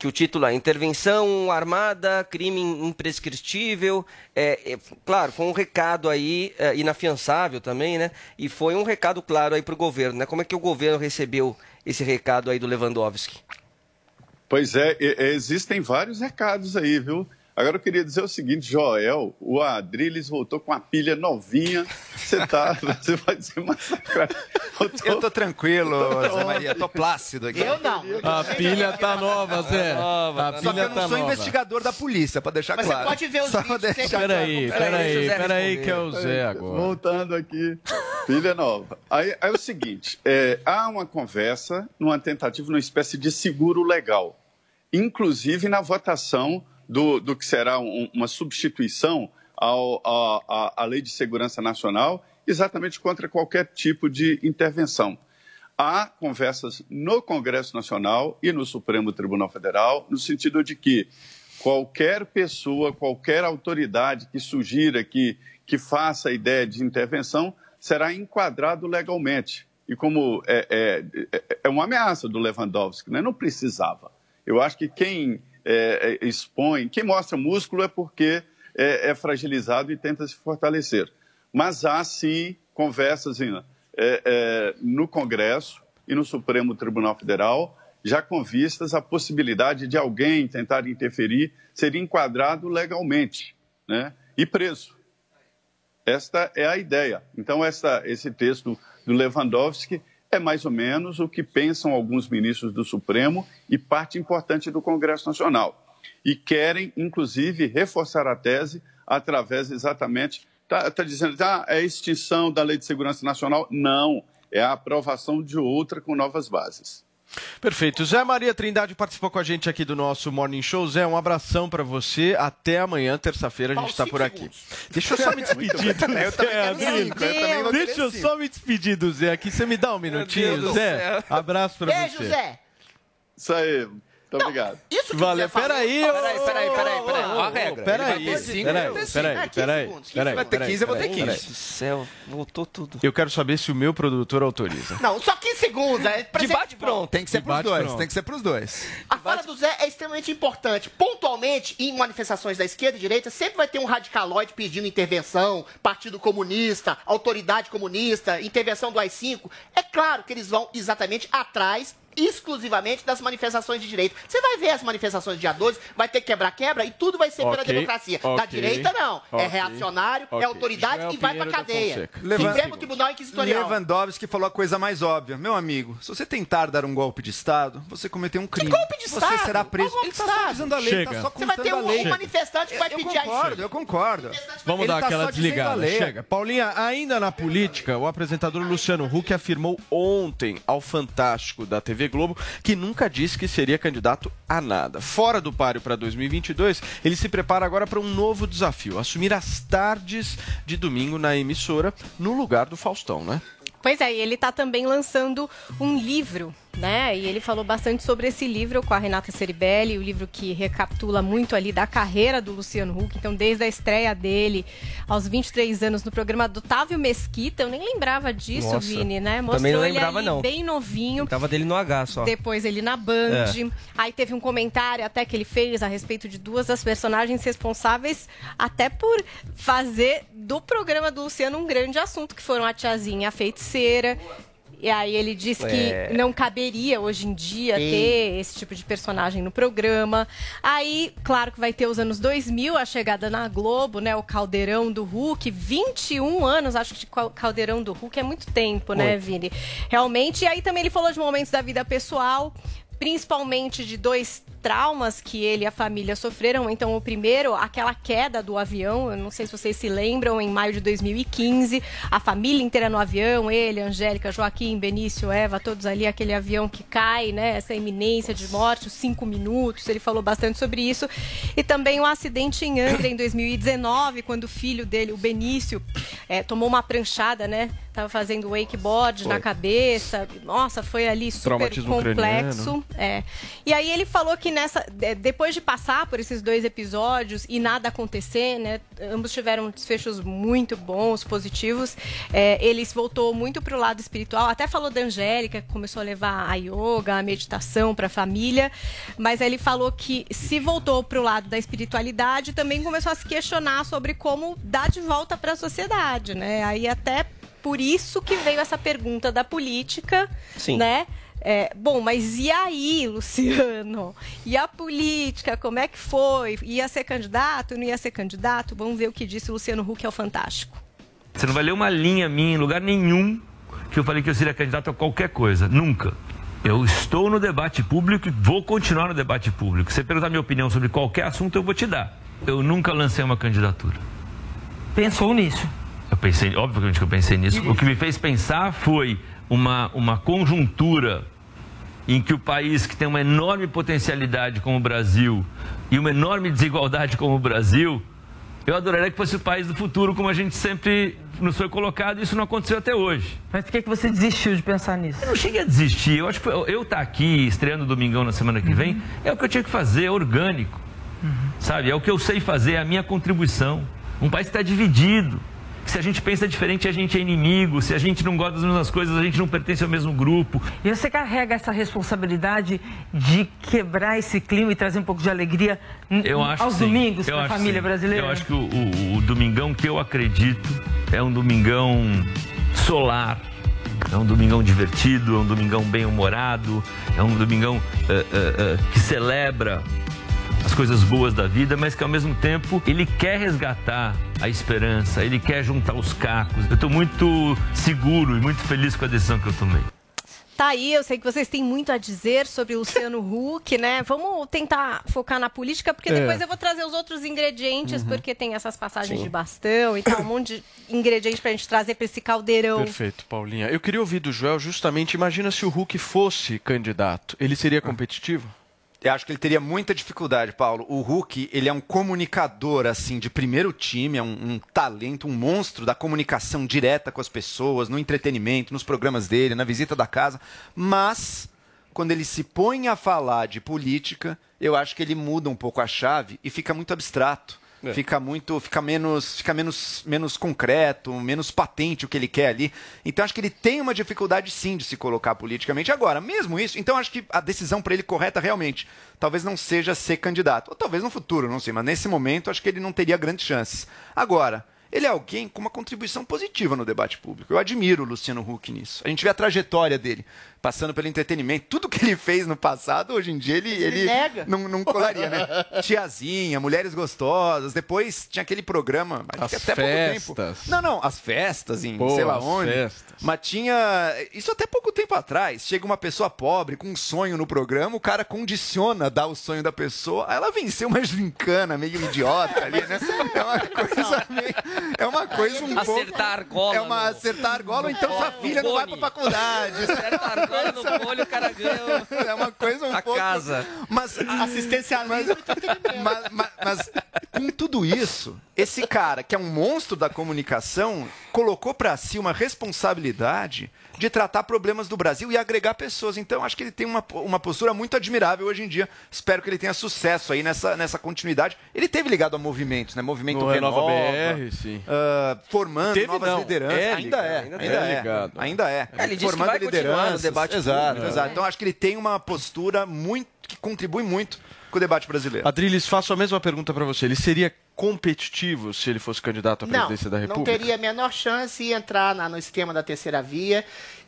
que o título é Intervenção Armada, Crime Imprescritível. É, é, claro, foi um recado aí, é, inafiançável também, né? E foi um recado claro aí pro governo, né? Como é que o governo recebeu esse recado aí do Lewandowski? Pois é, existem vários recados aí, viu? Agora eu queria dizer o seguinte, Joel, o Adriles voltou com a pilha novinha. Você tá, *laughs* você vai ser massacrado. Eu tô tranquilo, Zé Maria. Tô plácido aqui. Eu não. A pilha tá nova, Zé. A Só que pilha eu não tá sou nova. investigador da polícia, pra deixar Mas você claro. pode ver os Só vídeos deixar- Peraí, Peraí, peraí, deixa o Zé peraí responder. que é o Zé agora. Voltando aqui, pilha nova. Aí, aí é o seguinte, é, há uma conversa numa tentativa, numa espécie de seguro legal, inclusive na votação do, do que será um- uma substituição ao, à- à- à Lei de Segurança Nacional, exatamente contra qualquer tipo de intervenção. Há conversas no Congresso Nacional e no Supremo Tribunal Federal, no sentido de que qualquer pessoa, qualquer autoridade que sugira que, que faça a ideia de intervenção será enquadrado legalmente. E como é, é, é- é uma ameaça do Lewandowski, né? não precisava. Eu acho que quem é, é, expõe, quem mostra músculo é porque é, é fragilizado e tenta se fortalecer. Mas há sim conversas é, é, no Congresso e no Supremo Tribunal Federal, já com vistas à possibilidade de alguém tentar interferir, ser enquadrado legalmente né? e preso. Esta é a ideia. Então, essa, esse texto do Lewandowski é mais ou menos o que pensam alguns ministros do Supremo e parte importante do Congresso Nacional. E querem, inclusive, reforçar a tese através exatamente. Está tá dizendo, ah, é a extinção da Lei de Segurança Nacional? Não, é a aprovação de outra com novas bases. Perfeito. Zé Maria Trindade participou com a gente aqui do nosso Morning Show. Zé, um abração pra você. Até amanhã, terça-feira, a gente tá por aqui. Deixa eu só me *laughs* despedir do Eu também Zé, Adriano. Deixa eu só me despedir do Zé aqui. Você me dá um minutinho, Zé? Abraço pra Beijo, você. Zé. Isso aí. Muito obrigado. Isso que Valeu, peraí, Ó, peraí, peraí, peraí, peraí. Ó a regra. Peraí, peraí, peraí, cinco. 15 peraí, segundos, 15 peraí, Vai ter peraí, 15, eu vou ter peraí, 15. peraí. Deus do céu, voltou tudo. Eu quero saber se o meu produtor autoriza. Não, só 15 segundos. É De presente bate pronto. Tem que ser pros Debate dois, tem que ser pros dois. A fala do Zé é extremamente importante. Pontualmente, em manifestações da esquerda e direita, sempre vai ter um radicaloide pedindo intervenção, Partido Comunista, Autoridade Comunista, intervenção do AI-5. É claro que eles vão exatamente atrás exclusivamente das manifestações de direita. Você vai ver as manifestações do dia 12, vai ter quebra-quebra e tudo vai ser pela Ok, democracia. Da ok, direita, não. É ok, reacionário, ok. é autoridade Israel e vai pra Pinheiro da cadeia. Levan... Levan- Supremo Tribunal Inquisitorial. Lewandowski falou a coisa mais óbvia. Meu amigo, se você tentar dar um golpe de Estado, você cometeu um crime. golpe de Você Estado? será preso. Ele de tá só avisando a lei, Chega. tá só Você vai contando ter um, um manifestante que vai Eu pedir a concordo, eu concordo. Vamos dar tá aquela desligada. Chega. Paulinha, ainda na política, o apresentador Luciano Huck afirmou ontem ao Fantástico da TV Globo que nunca disse que seria candidato a nada. Fora do páreo para 2022, ele se prepara agora para um novo desafio: assumir as tardes de domingo na emissora no lugar do Faustão, né? Pois é, e ele está também lançando um livro, né? E ele falou bastante sobre esse livro com a Renata Ceribelli, o livro que recapitula muito ali da carreira do Luciano Huck. Então, desde a estreia dele aos 23 anos no programa do Otávio Mesquita, eu nem lembrava disso, Nossa, Vini, né? também Mostrou não ele lembrava, ali não. bem novinho. Tava dele no H só. Depois ele na Band. É. Aí teve um comentário até que ele fez a respeito de duas das personagens responsáveis até por fazer do programa do Luciano um grande assunto, que foram a tiazinha e a feiticeira. E aí ele disse É. que não caberia hoje em dia ter esse tipo de personagem no programa. Aí, claro que vai ter os anos 2000, a chegada na Globo, né? O Caldeirão do Hulk, 21 anos, acho que de cal- Caldeirão do Hulk é muito tempo, né, Muito. Vini? Realmente. E aí também ele falou de momentos da vida pessoal, principalmente de dois traumas que ele e a família sofreram. Então, o primeiro, aquela queda do avião, eu não sei se vocês se lembram, em maio de 2015, a família inteira no avião, ele, Angélica, Joaquim, Benício, Eva, todos ali, aquele avião que cai, né? Essa iminência de morte, os cinco minutos, ele falou bastante sobre isso. E também o acidente em Angra em 2019, quando o filho dele, o Benício, eh, tomou uma pranchada, né? Tava fazendo wakeboard Foi. na cabeça. Nossa, foi ali super Traumatismo complexo. É. E aí ele falou que nessa, de- depois de passar por esses dois episódios e nada acontecer, né? Ambos tiveram desfechos muito bons, positivos. É, ele se voltou muito pro lado espiritual. Até falou da Angélica, que começou a levar a yoga, a meditação para a família. Mas ele falou que se voltou pro lado da espiritualidade, também começou a se questionar sobre como dar de volta para a sociedade, né? Aí até por isso que veio essa pergunta da política, Sim. né? É, bom, mas e aí, Luciano? E a política, como é que foi? Ia ser candidato? Não ia ser candidato? Vamos ver o que disse o Luciano Huck ao Fantástico. Você não vai ler uma linha minha em lugar nenhum que eu falei que eu seria candidato a qualquer coisa. Nunca. Eu estou no debate público e vou continuar no debate público. Se você perguntar minha opinião sobre qualquer assunto, eu vou te dar. Eu nunca lancei uma candidatura. Pensou nisso? Eu pensei, obviamente que eu pensei nisso. O que me fez pensar foi uma, uma conjuntura em que o país que tem uma enorme potencialidade como o Brasil e uma enorme desigualdade como o Brasil, eu adoraria que fosse o país do futuro, como a gente sempre nos foi colocado, e isso não aconteceu até hoje. Mas por que, que você desistiu de pensar nisso? Eu não cheguei a desistir. Eu acho que eu estar aqui estreando Domingão na semana que vem é o que eu tinha que fazer, é orgânico. Sabe? É o que eu sei fazer, é a minha contribuição. Um país está dividido. Se a gente pensa diferente, a gente é inimigo. Se a gente não gosta das mesmas coisas, a gente não pertence ao mesmo grupo. E você carrega essa responsabilidade de quebrar esse clima e trazer um pouco de alegria n- Eu acho aos sim. domingos para a família sim. brasileira? Eu acho que o, o- o domingão que eu acredito é um domingão solar. É um domingão divertido, é um domingão bem-humorado, é um domingão eh, eh, eh, que celebra as coisas boas da vida, mas que ao mesmo tempo ele quer resgatar a esperança, ele quer juntar os cacos. Eu estou muito seguro e muito feliz com a decisão que eu tomei. Tá aí, eu sei que vocês têm muito a dizer sobre o Luciano *laughs* Huck, né? Vamos tentar focar na política, porque É. depois eu vou trazer os outros ingredientes, Uhum. porque tem essas passagens Sim. de bastão e tal, um monte de ingredientes pra gente trazer pra esse caldeirão. Perfeito, Paulinha. Eu queria ouvir do Joel justamente, imagina se o Hulk fosse candidato, ele seria competitivo? Eu acho que ele teria muita dificuldade, Paulo. O Hulk, ele é um comunicador, assim, de primeiro time, é um, um talento, um monstro da comunicação direta com as pessoas, no entretenimento, nos programas dele, na visita da casa. Mas, quando ele se põe a falar de política, eu acho que ele muda um pouco a chave e fica muito abstrato. É. Fica muito, fica menos, fica menos, menos concreto, menos patente o que ele quer ali. Então acho que ele tem uma dificuldade sim de se colocar politicamente agora. Mesmo isso, então acho que a decisão para ele correta realmente, talvez não seja ser candidato, ou talvez no futuro, não sei, mas nesse momento acho que ele não teria grandes chances. Agora, ele é alguém com uma contribuição positiva no debate público. Eu admiro o Luciano Huck nisso. A gente vê a trajetória dele, passando pelo entretenimento. Tudo que ele fez no passado, hoje em dia, ele, ele nega. Não, não colaria, né? *laughs* Tiazinha, Mulheres Gostosas. Depois tinha aquele programa, acho que As até pouco festas. tempo. Não, não, as festas em Pô, sei lá onde. festas. Mas tinha. Isso até pouco tempo atrás. Chega uma pessoa pobre com um sonho no programa, o cara condiciona dar o sonho da pessoa. Aí ela venceu uma gincana meio idiota ali, né? *laughs* É uma coisa meio. É uma coisa um pouco. Acertar argola É uma no- acertar argola, ou então no sua filha não vai pra faculdade. Acerta *laughs* a argola no bolho, o cara ganha É uma coisa um a pouco. casa. Mas Assistencialismo mas, mas- mas com tudo isso, esse cara, que é um monstro da comunicação, colocou pra si uma responsabilidade de tratar problemas do Brasil e agregar pessoas. Então, acho que ele tem uma, uma postura muito admirável hoje em dia. Espero que ele tenha sucesso aí nessa, nessa continuidade. Ele teve ligado a movimentos, né? Movimento No Renova Renova, BR, sim. ah, formando Teve novas não, lideranças. é ainda ligado, é, ainda ainda, é é. ligado. Ainda é. É, ele disse que formando lideranças. Debate Exato, público, exato. né? Então, acho que ele tem uma postura muito que contribui muito com o debate brasileiro. Adriles, faço a mesma pergunta para você. Ele seria competitivo se ele fosse candidato à Não, presidência da não República? teria a menor chance de entrar na- no esquema da terceira via,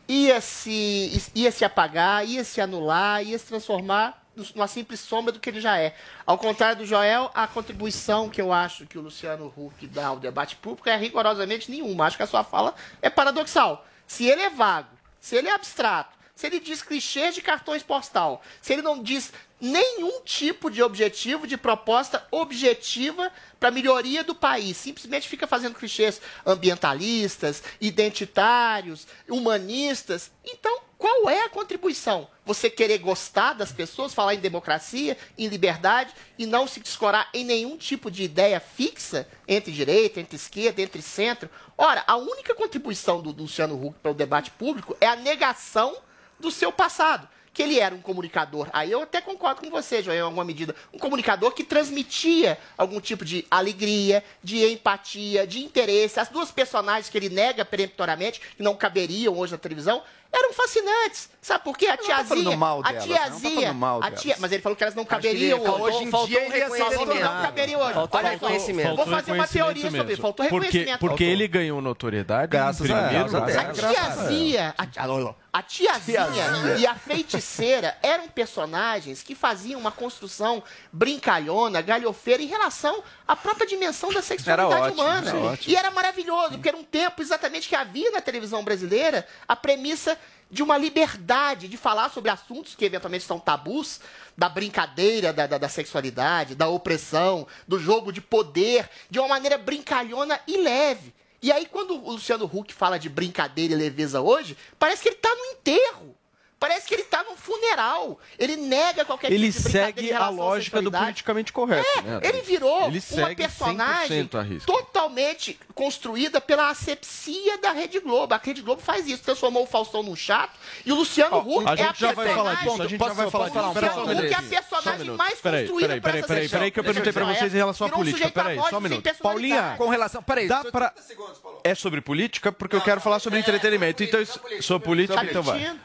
ia se, ia se apagar, ia se anular, ia se transformar numa simples sombra do que ele já é. Ao contrário do Joel, a contribuição que eu acho que o Luciano Huck dá ao debate público é rigorosamente nenhuma. Acho que a sua fala é paradoxal. Se ele é vago, se ele é abstrato, se ele diz clichês de cartões postal, se ele não diz nenhum tipo de objetivo, de proposta objetiva para melhoria do país, simplesmente fica fazendo clichês ambientalistas, identitários, humanistas. Então, qual é a contribuição? Você querer gostar das pessoas, falar em democracia, em liberdade e não se descorar em nenhum tipo de ideia fixa entre direita, entre esquerda, entre centro? Ora, a única contribuição do Luciano Huck para o debate público é a negação do seu passado. Que ele era um comunicador. Aí eu até concordo com você, Joel, em alguma medida. Um comunicador que transmitia algum tipo de alegria, de empatia, de interesse. As duas personagens que ele nega peremptoriamente, que não caberiam hoje na televisão, eram fascinantes. Sabe por quê? A tiazinha. mal a delas, tá tiazinha. mal a tia, mas ele falou que elas não caberiam ele- hoje. hoje em dia ele ia ser Faltou não caberiam hoje. Faltou Olha reconhecimento. Vou fazer uma teoria reconhecimento sobre isso. Faltou Porque, reconhecimento. porque Faltou. ele ganhou notoriedade Graças em a primeiro Deus, lugar. A tiazinha, a, alô. A tiazinha e a feiticeira eram personagens que faziam uma construção brincalhona, galhofeira em relação à própria dimensão da sexualidade Era ótimo, humana. era ótimo. E era maravilhoso, porque era um tempo exatamente que havia na televisão brasileira a premissa de uma liberdade de falar sobre assuntos que eventualmente são tabus, da brincadeira da, da, da sexualidade, da opressão, do jogo de poder, de uma maneira brincalhona e leve. E aí, quando o Luciano Huck fala de brincadeira e leveza hoje, parece que ele está no enterro. Parece que ele está num funeral. Ele nega qualquer Ele tipo de segue a lógica do politicamente correto. É, né, ele virou Ele uma personagem 100% a risco. totalmente construída pela asepsia da Rede Globo. A Rede Globo faz isso, transformou o Faustão num chato e o Luciano Huck a é a já vai personagem... falar disso, a gente já vai falar disso. O Luciano um Huck é a um personagem minuto. mais Peraí, construída peraí, pra peraí, essa peraí, peraí, que eu perguntei pra dizer, vocês em relação à um política. Peraí, só um minuto. Paulinha, Com relação. Peraí, Dá pra... 30 segundos, Paulo. É sobre política? Porque eu quero falar sobre entretenimento. Então, isso- sobre política, então vai.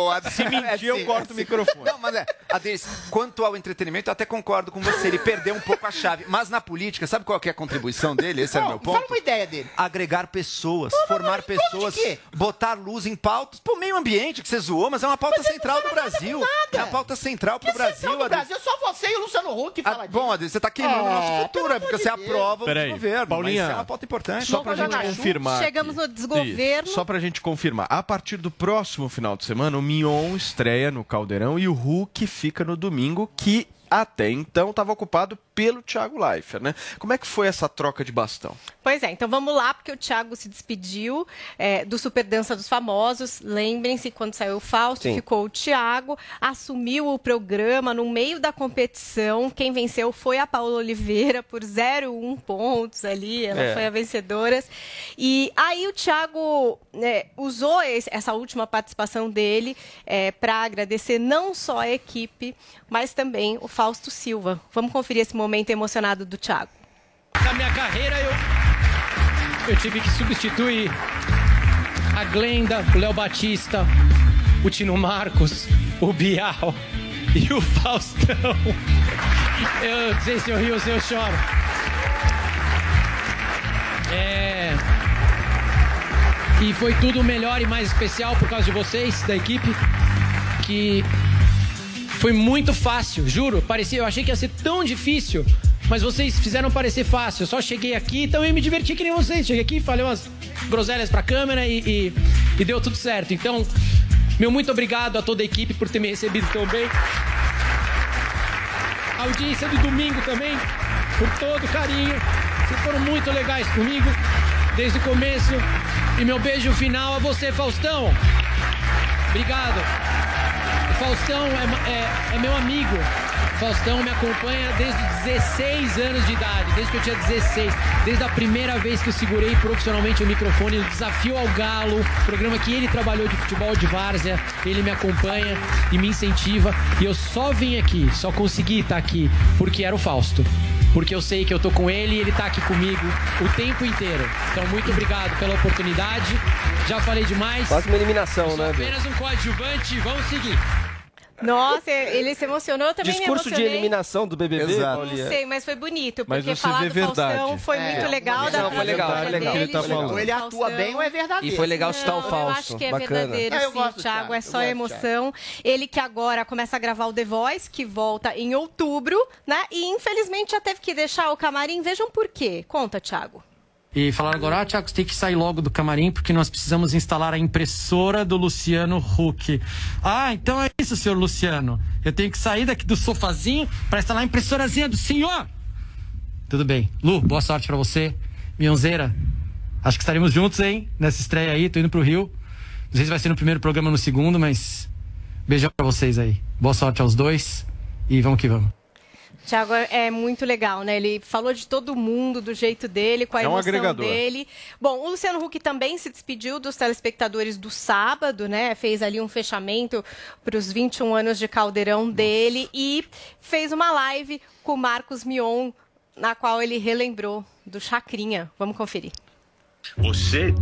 O, o, *laughs* Se mentir, eu corto corta o microfone. Não, mas é, Adriles, quanto ao entretenimento, eu até concordo com você. Ele perdeu um pouco a chave. Mas na política, sabe qual que é a contribuição dele? Esse é o meu ponto. Fala uma ideia dele. Agregar pessoas, formar pessoas, botar luz em pautas. Pô, meio ambiente que você zoou, mas é uma pauta central do Brasil. É uma pauta central pro Brasil, Adriles. Brasil, só você e o Luciano Huck fala disso. Bom, Adriles, você tá queimando o É, nosso futuro, é porque você aprova o Peraí, governo. Paulinha, mas é uma pauta importante. Só pra gente confirmar. Chegamos no desgoverno. Só pra gente confirmar. A partir do próximo final de semana, o Mion estreia no Caldeirão e o Hulk fica no domingo, que até então estava ocupado pelo Thiago Leifert, né? Como é que foi essa troca de bastão? Pois é, então vamos lá, porque o Thiago se despediu é, do Super Dança dos Famosos. Lembrem-se, quando saiu o Fausto, Sim. ficou o Thiago, assumiu o programa no meio da competição. Quem venceu foi a Paula Oliveira por 0,1 pontos ali, ela É. foi a vencedora. E aí o Thiago né, usou esse- essa última participação dele para agradecer não só a equipe, mas também o Fausto Silva. Vamos conferir esse momento emocionado do Thiago. Na minha carreira, eu, eu tive que substituir a Glenda, o Léo Batista, o Tino Marcos, o Bial e o Faustão. Eu não sei se eu rio ou se eu choro. É. E foi tudo melhor e mais especial por causa de vocês, da equipe, que foi muito fácil, juro. Parecia, eu achei que ia ser tão difícil, mas vocês fizeram parecer fácil. Eu só cheguei aqui e também me diverti que nem vocês. Cheguei aqui, falei umas groselhas pra câmera e, e- e deu tudo certo. Então, meu muito obrigado a toda a equipe por ter me recebido tão bem. A audiência do domingo também, por todo o carinho. Vocês foram muito legais comigo desde o começo. E meu beijo final a você, Faustão. Obrigado. Faustão é, é- é meu amigo. Faustão me acompanha desde os 16 anos de idade, desde que eu tinha 16. Desde a primeira vez que eu segurei profissionalmente o microfone no Desafio ao Galo, programa que ele trabalhou de futebol de várzea. Ele me acompanha e me incentiva. E eu só vim aqui, só consegui estar aqui, porque era o Fausto. Porque eu sei que eu tô com ele e ele tá aqui comigo o tempo inteiro. Então, muito obrigado pela oportunidade. Já falei demais. Quase uma eliminação, Eu sou né, apenas um coadjuvante. Vamos seguir. Nossa, ele se emocionou, eu também Discurso me de eliminação do BBB, Exato. Não sei, mas foi bonito, Mas porque você falar do Faustão verdade. foi É, muito legal. não, foi legal, foi legal. dele, Ele tá falando. Ou ele atua Faustão. bem ou é verdadeiro. E foi legal citar o Fausto. Eu acho que é Bacana. verdadeiro, É, eu sim, Thiago. Thiago, É só emoção. Ele que agora começa a gravar o The Voice, que volta em outubro, né? E infelizmente já teve que deixar o camarim. Vejam por quê. Conta, Thiago. E falaram agora, ah, Thiago, você tem que sair logo do camarim porque nós precisamos instalar a impressora do Luciano Huck. Ah, então é isso, senhor Luciano. Eu tenho que sair daqui do sofazinho para instalar a impressorazinha do senhor. Tudo bem. Lu, boa sorte para você. Mionzeira, acho que estaremos juntos, hein? Nessa estreia aí, tô indo pro Rio. Não sei se vai ser no primeiro programa ou no segundo, mas beijão pra vocês aí. Boa sorte aos dois e vamos que vamos. Tiago é muito legal, né? Ele falou de todo mundo, do jeito dele, com a É um emoção agregador. dele. Bom, o Luciano Huck também se despediu dos telespectadores do sábado, né? Fez ali um fechamento para os 21 anos de caldeirão dele e fez uma live com o Marcos Mion, na qual ele relembrou do Chacrinha. Vamos conferir. Você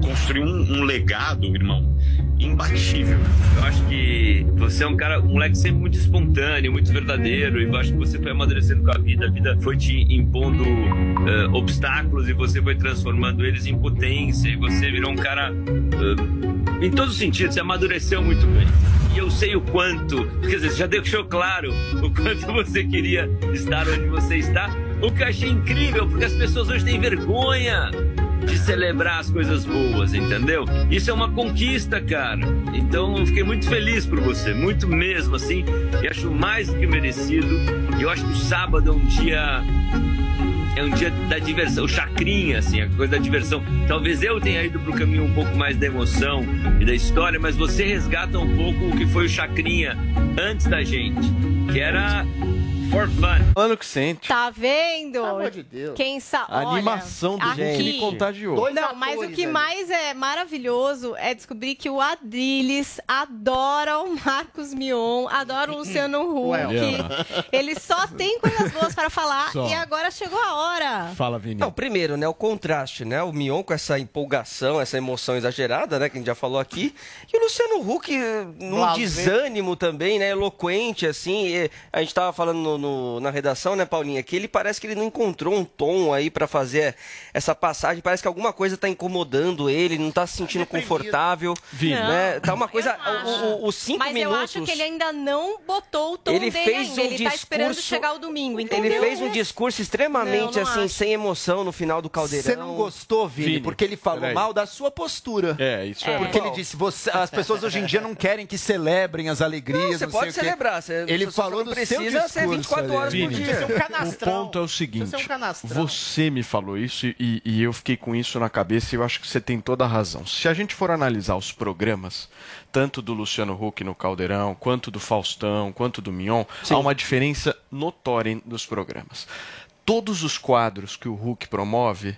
construiu um, um legado, irmão, imbatível. Eu acho que você é um cara, um moleque sempre muito espontâneo, muito verdadeiro, e eu acho que você foi amadurecendo com a vida, a vida foi te impondo eh, obstáculos e você foi transformando eles em potência, e você virou um cara, eh, em todos os sentidos, você amadureceu muito bem. E eu sei o quanto, quer dizer, já deixou claro o quanto *laughs* você queria estar onde você está, o que eu achei incrível, porque as pessoas hoje têm vergonha de celebrar as coisas boas, entendeu? Isso é uma conquista, cara. Então eu fiquei muito feliz por você, muito mesmo, assim, e acho mais do que merecido. E eu acho que o sábado é um dia. É um dia da diversão, o chacrinha, assim, a coisa da diversão. Talvez eu tenha ido pro caminho um pouco mais da emoção e da história, mas você resgata um pouco o que foi o chacrinha antes da gente, que era for fun. Falando que sente. Tá vendo? Pelo amor de Deus. Quem sabe. A animação do aqui... gente me contagiou. Dois Não, mas o que ali. mais é maravilhoso é descobrir que o Adrilles adora o Marcos Mion, adora o Luciano Huck. *laughs* Ele só tem coisas boas para falar Só. e agora chegou a hora. Fala, Vini. Não, primeiro, né, o contraste, né? O Mion com essa empolgação, essa emoção exagerada, né, que a gente já falou aqui. E o Luciano Huck eh, num desânimo também, né, eloquente, assim. A gente tava falando no- no- na redação, né, Paulinha, que ele parece que ele não encontrou um tom aí pra fazer essa passagem. Parece que alguma coisa tá incomodando ele, não tá se sentindo confortável. Vini. Né? Tá uma coisa... Os cinco Mas minutos... eu acho que ele ainda não botou o tom Ele dele fez ainda. um ele tá esperando discurso- chegar o domingo, entendeu? Ele fez um discurso extremamente, Não, não assim, acho. sem emoção no final do caldeirão. Você não gostou, Vini, Vini, porque ele falou peraí. mal da sua postura. É, isso é. Porque ele disse, você, as pessoas hoje em dia não querem que celebrem as alegrias. Não, você não sei pode o quê. celebrar, você- ele falou do seu precisa discurso. Ser 24 horas ali. por Vini, dia. Você é um o canastrão. ponto é o seguinte: Você é um você me falou isso e, e eu fiquei com isso na cabeça e eu acho que você tem toda a razão. Se a gente for analisar os programas, tanto do Luciano Huck no Caldeirão, quanto do Faustão, quanto do Mion, há uma diferença notória dos programas. Todos os quadros que o Huck promove,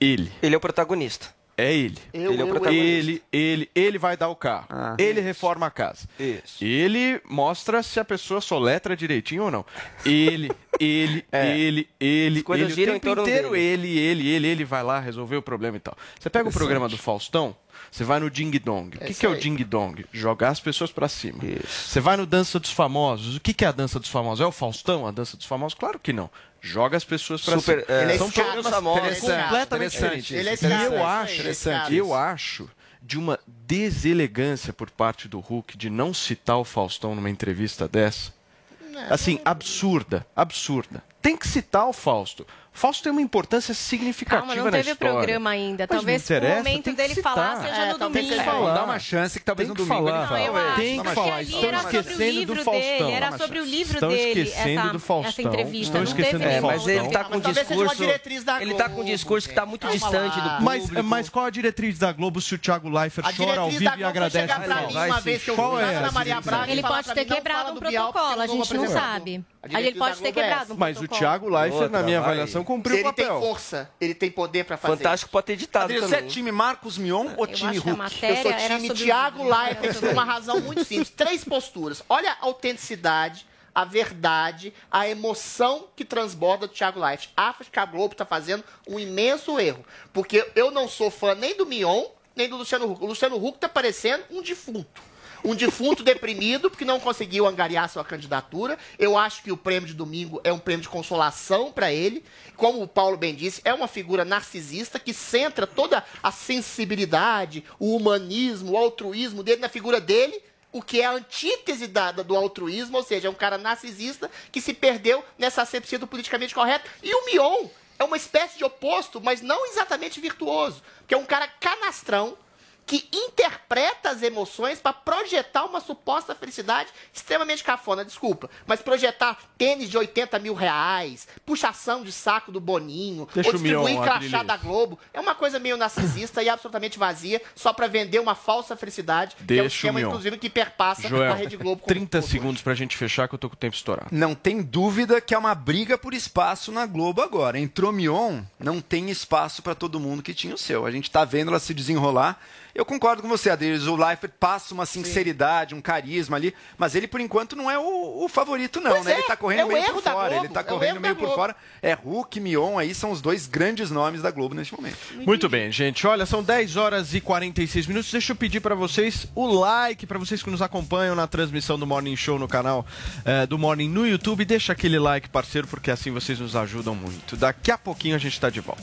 ele. Ele é o protagonista. É ele. Eu, Ele é o protagonista. Ele, ele, ele vai dar o carro. Ah. ele reforma a casa. Isso. Ele mostra se a pessoa soletra direitinho ou não. Ele, *laughs* ele, É. ele, ele, ele, o em tempo torno inteiro dele. ele, ele, ele, ele vai lá resolver o problema e tal. Você pega o programa do Faustão, você vai no Ding Dong. O que, isso que é o. Ding Dong? Jogar as pessoas pra cima. Você vai no Dança dos Famosos. O que, que é a Dança dos Famosos? É o Faustão, a Dança dos Famosos? Claro que não. Joga as pessoas pra Super, cima. é, Ele é São programas famosos, interessante, completamente interessante. diferentes. Ele é E eu é isso acho, eu acho de uma deselegância por parte do Hulk de não citar o Faustão numa entrevista dessa. Assim, absurda, absurda. Tem que citar o Fausto. Fausto tem uma importância significativa Calma, não na teve história. programa ainda. Mas não Talvez o interessa, momento que dele citar. falar seja É, no domingo. seja Falar. Dá uma chance que talvez no que domingo falar. ele fale. Não. Tem que porque falar. ali Estão era sobre o esquecendo livro do Faustão. dele, era sobre o livro Estão dele esquecendo essa, do Faustão. essa entrevista. Estão não esquecendo teve do É, nenhuma mas ele outra tá com Mas talvez seja uma discurso. diretriz da Ele tá com um discurso que tá muito distante do Mas, público. mas qual a diretriz da Globo se o Thiago Leifert A chora ao vivo e agradece Faustão? que Qual é. Ele pode ter mim, não quebrado fala um do Bial, porque protocolo, eu a não vou gente não apresentar. sabe. A Aí ele pode ter é quebrado Mas o. Thiago Leifert, Outra, na minha vai. avaliação, cumpriu o Ele tem papel. força, ele tem poder pra fazer. Fantástico pode ter ditado Adriano, você é time Marcos Mion ou Eu time acho que a Hulk? matéria Eu sou era time Thiago. Leifert por uma razão muito simples. Três posturas. Olha a autenticidade, a verdade, a emoção que transborda do Thiago Leifert. Acho que a Globo está fazendo um imenso erro. Porque eu não sou fã nem do Mion, nem do Luciano Huck. O Luciano Huck está parecendo um defunto. Um defunto deprimido porque não conseguiu angariar sua candidatura. Eu acho que o prêmio de domingo é um prêmio de consolação para ele. Como o Paulo bem disse, é uma figura narcisista que centra toda a sensibilidade, o humanismo, o altruísmo dele na figura dele o que é a antítese da, da- do altruísmo, ou seja, é um cara narcisista que se perdeu nessa asepsia do politicamente correto. E o Mion é uma espécie de oposto, mas não exatamente virtuoso, que é um cara canastrão que interpreta as emoções para projetar uma suposta felicidade extremamente cafona, desculpa, mas projetar tênis de 80 mil reais, puxação de saco do Boninho, Deixa ou o Mion, distribuir crachá da Globo, é uma coisa meio narcisista e absolutamente vazia, só para vender uma falsa felicidade, que é o Deixa o esquema, inclusive, que perpassa Joel, a Rede Globo. como 30 segundos pra gente fechar que eu tô com o tempo estourado. Não tem dúvida que é uma briga por espaço na Globo agora. Entrou Mion, não tem espaço para todo mundo que tinha o seu. A gente tá vendo ela se desenrolar. Eu concordo com você, Adriles. O Leifert passa uma sinceridade, um carisma ali, mas ele, por enquanto, não é o, o favorito, não, Pois né? é, ele tá é correndo o meio erro por da fora. Globo, Ele tá é o correndo meio por fora. É Hulk, Mion, aí são os dois grandes nomes da Globo neste momento. Muito bem, gente. Olha, são 10 horas e 46 minutos. Deixa eu pedir pra vocês o like, pra vocês que nos acompanham na transmissão do Morning Show no canal eh, do Morning no YouTube. Deixa aquele like, parceiro, porque assim vocês nos ajudam muito. Daqui a pouquinho a gente tá de volta.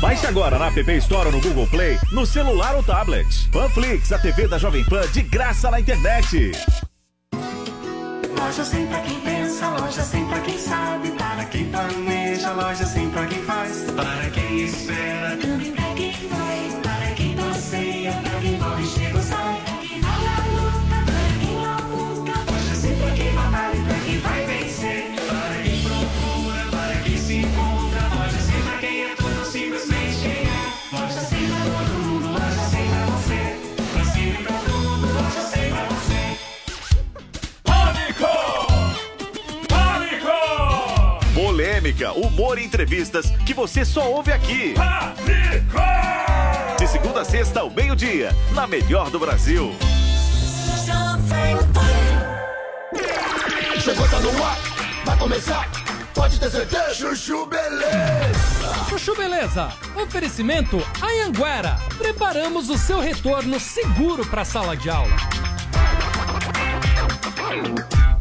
Baixe agora na App Store ou no Google Play, no celular ou tablet. Panflix, a TV da Jovem Pan de graça na internet. Loja 100 pra quem pensa, loja 100 pra quem sabe, para quem planeja, loja 100 pra quem faz, para quem espera, Polêmica, humor e entrevistas que você só ouve aqui. De segunda a sexta ao meio-dia, na melhor do Brasil. Chegou, tá no ar, vai começar, pode ter certeza. Chuchu Beleza. Chuchu Beleza, oferecimento Anhanguera. Preparamos o seu retorno seguro para a sala de aula.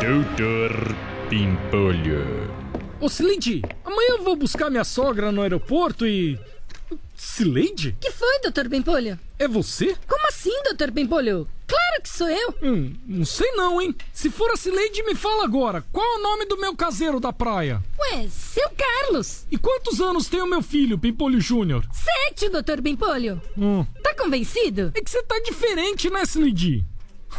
Doutor Pimpolho. Ô, Sileide, amanhã eu vou buscar minha sogra no aeroporto e. Sileide? Que foi, doutor Bempolho? É você? Como assim, doutor Bempolho? Claro que sou eu. Hum, não sei não, hein? Se for a Sileide, me fala agora. Qual é o nome do meu caseiro da praia? Ué, seu Carlos. E quantos anos tem o meu filho, Pimpolho Júnior? Sete, doutor Bempolho. Hum. Tá convencido? É que você tá diferente, né, Sileide?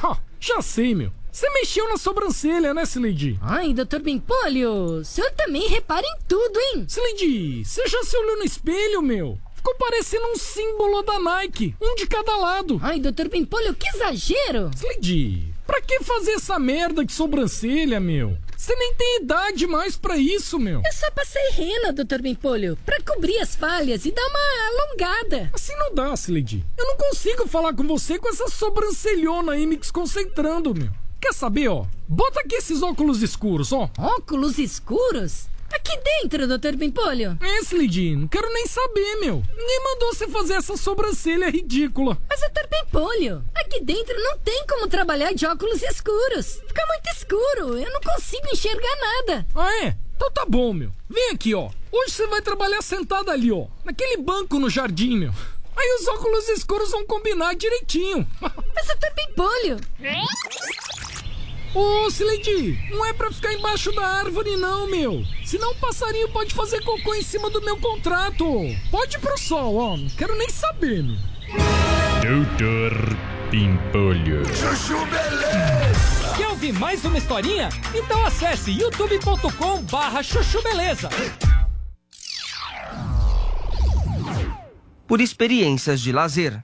Ha, já sei, meu. Você mexeu na sobrancelha, né, Sileide? Ai, doutor Bempolho, o senhor também repara em tudo, hein? Sileide, você já se olhou no espelho, meu? Ficou parecendo um símbolo da Nike, um de cada lado. Ai, doutor Bempolho, que exagero! Sileide, pra que fazer essa merda de sobrancelha, meu? Você nem tem idade mais pra isso, meu. Eu só passei rena, doutor Bempolho, pra cobrir as falhas e dar uma alongada. Assim não dá, Sileide. Eu não consigo falar com você com essa sobrancelhona aí me desconcentrando, meu. Quer saber, ó? Bota aqui esses óculos escuros, ó. Óculos escuros? Aqui dentro, doutor Bempolho. É, Sileide, não quero nem saber, meu. Ninguém mandou você fazer essa sobrancelha ridícula. Mas, doutor Bempolho, aqui dentro não tem como trabalhar de óculos escuros. Fica muito escuro, eu não consigo enxergar nada. Ah, é? Então tá bom, meu. Vem aqui, ó. Hoje você vai trabalhar sentado ali, ó. Naquele banco no jardim, meu. Aí os óculos escuros vão combinar direitinho. Mas, doutor Bempolho... Ô, Sileide, não é pra ficar embaixo da árvore, não, meu. Senão o passarinho pode fazer cocô em cima do meu contrato. Pode ir pro sol, ó. Não quero nem saber, meu. Doutor Pimpolho. Chuchu Beleza. Quer ouvir mais uma historinha? Então acesse youtube.com barra chuchu beleza. Por experiências de lazer.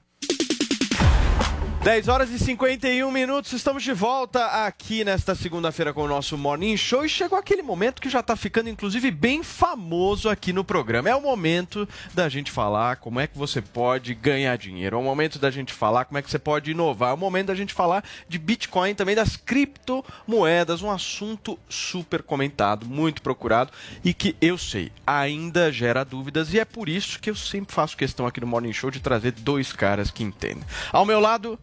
10 horas e 51 minutos, estamos de volta aqui nesta segunda-feira com o nosso Morning Show. E chegou aquele momento que já está ficando inclusive bem famoso aqui no programa. É o momento da gente falar como é que você pode ganhar dinheiro, é o momento da gente falar como é que você pode inovar, é o momento da gente falar de Bitcoin, também das criptomoedas, um assunto super comentado, muito procurado e que eu sei, ainda gera dúvidas. E é por isso que eu sempre faço questão aqui no Morning Show de trazer dois caras que entendem. Ao meu lado,